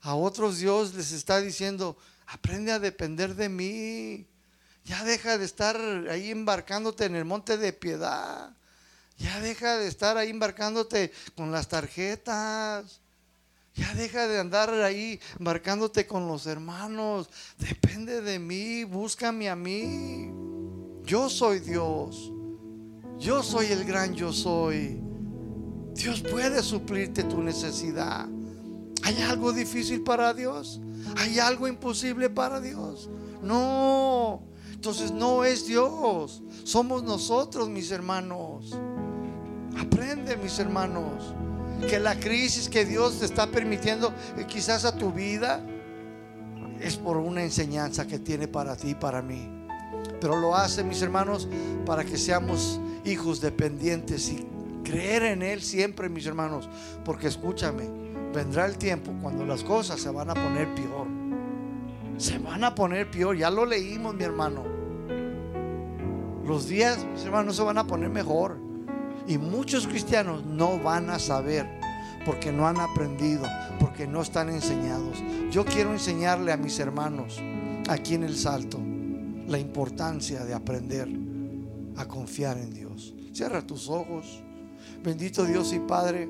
A otros Dios les está diciendo, aprende a depender de mí. Ya deja de estar ahí embarcándote en el monte de piedad. Ya deja de estar ahí embarcándote con las tarjetas. Ya deja de andar ahí embarcándote con los hermanos. Depende de mí, búscame a mí. Yo soy Dios. Yo soy el gran yo soy. Dios puede suplirte tu necesidad. ¿Hay algo difícil para Dios? ¿Hay algo imposible para Dios? No. Entonces no es Dios. Somos nosotros, mis hermanos. Aprende, mis hermanos, que la crisis que Dios te está permitiendo, eh, quizás a tu vida, es por una enseñanza que tiene para ti y para mí. Pero lo hace, mis hermanos, para que seamos hijos dependientes y creer en Él siempre, mis hermanos. Porque escúchame, vendrá el tiempo cuando las cosas se van a poner peor. Se van a poner peor, ya lo leímos, mi hermano. Los días, mis hermanos, se van a poner mejor. Y muchos cristianos no van a saber porque no han aprendido, porque no están enseñados. Yo quiero enseñarle a mis hermanos aquí en el Salto la importancia de aprender a confiar en Dios. Cierra tus ojos. Bendito Dios y Padre,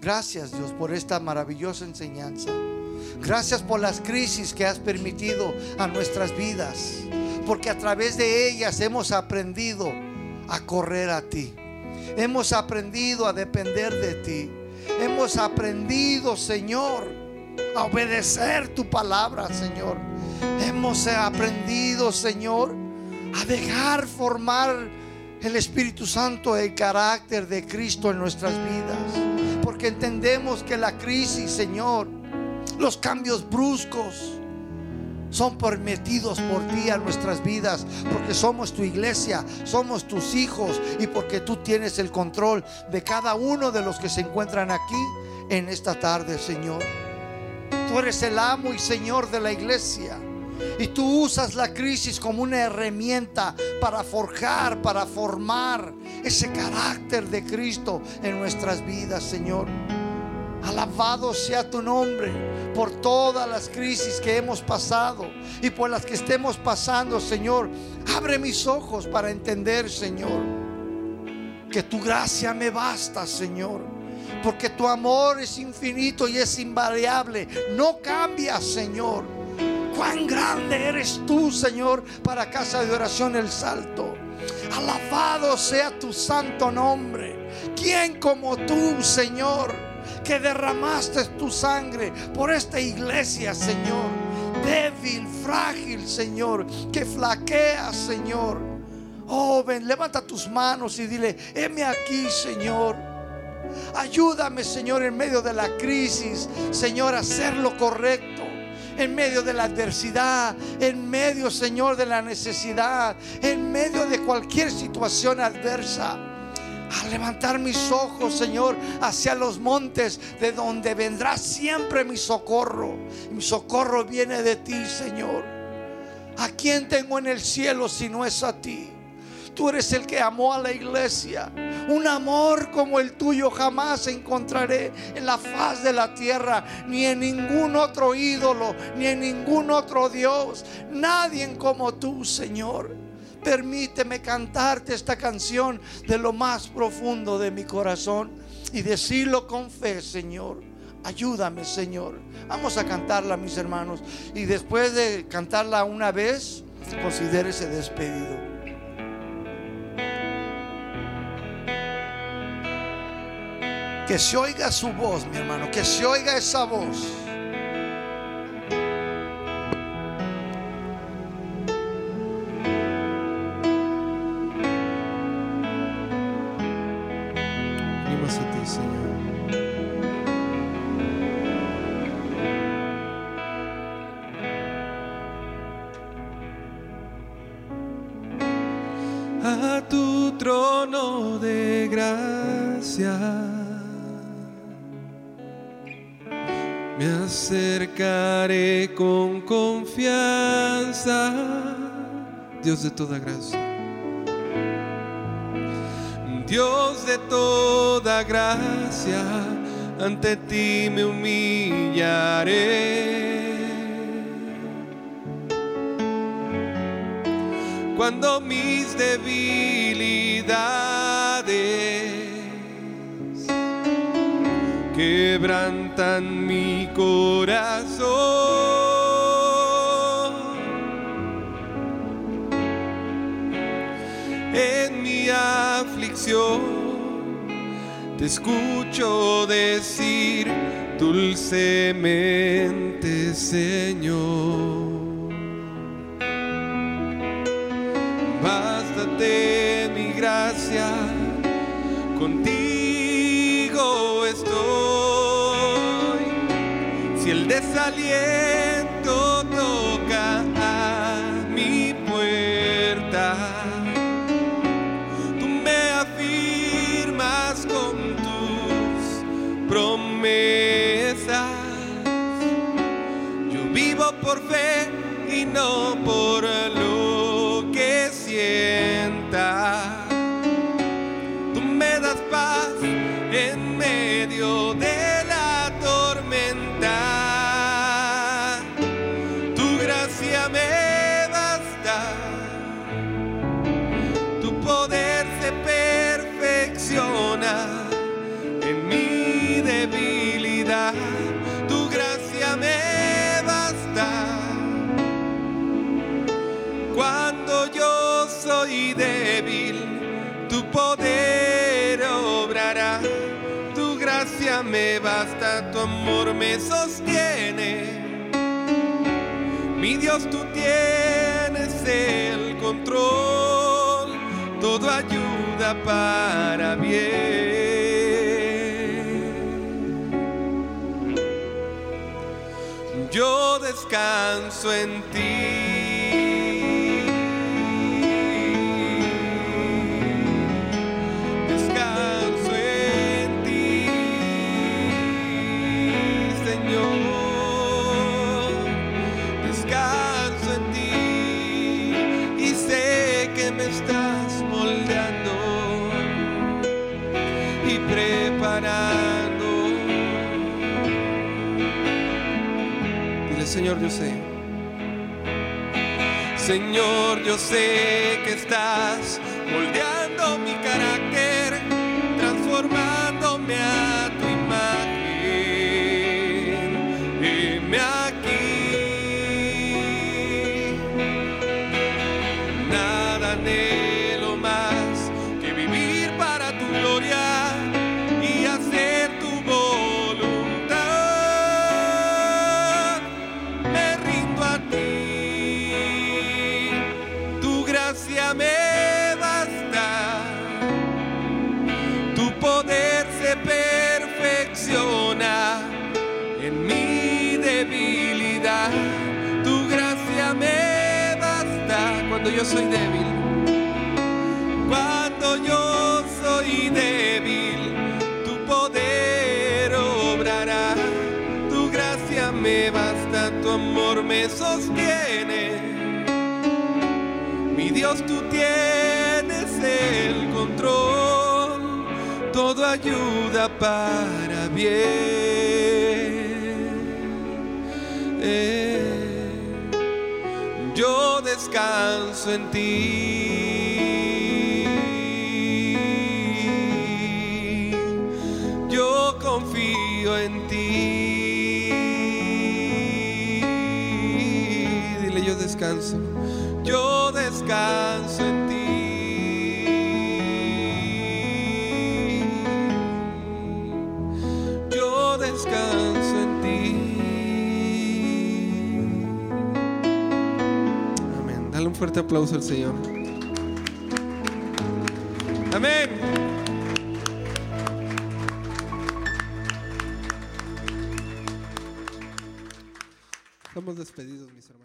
gracias Dios por esta maravillosa enseñanza. Gracias por las crisis que has permitido a nuestras vidas, porque a través de ellas hemos aprendido a correr a ti. Hemos aprendido a depender de ti. Hemos aprendido, Señor, a obedecer tu palabra, Señor. Hemos aprendido, Señor, a dejar formar el Espíritu Santo el carácter de Cristo en nuestras vidas. Porque entendemos que la crisis, Señor, los cambios bruscos, son permitidos por ti a nuestras vidas, porque somos tu iglesia, somos tus hijos y porque tú tienes el control de cada uno de los que se encuentran aquí en esta tarde, Señor. Tú eres el amo y Señor de la iglesia. Y tú usas la crisis como una herramienta para forjar, para formar ese carácter de Cristo en nuestras vidas, Señor. Alabado sea tu nombre por todas las crisis que hemos pasado y por las que estemos pasando, Señor. Abre mis ojos para entender, Señor, que tu gracia me basta, Señor. Porque tu amor es infinito y es invariable. No cambia, Señor. Cuán grande eres tú, Señor, para casa de oración el salto. Alabado sea tu santo nombre. ¿Quién como tú, Señor? que derramaste tu sangre por esta iglesia, Señor. Débil, frágil, Señor, que flaquea, Señor. Oh, ven, levanta tus manos y dile, heme aquí, Señor. Ayúdame, Señor, en medio de la crisis, Señor, a hacer lo correcto. En medio de la adversidad, en medio, Señor, de la necesidad, en medio de cualquier situación adversa a levantar mis ojos, Señor, hacia los montes, de donde vendrá siempre mi socorro. Mi socorro viene de ti, Señor. ¿A quién tengo en el cielo si no es a ti? Tú eres el que amó a la iglesia. Un amor como el tuyo jamás encontraré en la faz de la tierra, ni en ningún otro ídolo, ni en ningún otro Dios. Nadie como tú, Señor. Permíteme cantarte esta canción de lo más profundo de mi corazón y decirlo con fe, Señor. Ayúdame, Señor. Vamos a cantarla, mis hermanos. Y después de cantarla una vez, considérese despedido. Que se oiga su voz, mi hermano, que se oiga esa voz. Dios de toda gracia. Dios de toda gracia, ante ti me humillaré. Cuando mis debilidades quebrantan mi corazón. Escucho decir dulcemente, Señor. Amor me sostiene. Mi Dios, tú tienes el control, todo ayuda para bien. Yo descanso en ti. Señor, yo sé. Señor, yo sé que estás Tú tienes el control, todo ayuda para bien. Eh, yo descanso en ti, yo confío en ti. Dile, yo descanso, yo descanso fuerte aplauso al Señor. Amén. Estamos despedidos, mis hermanos.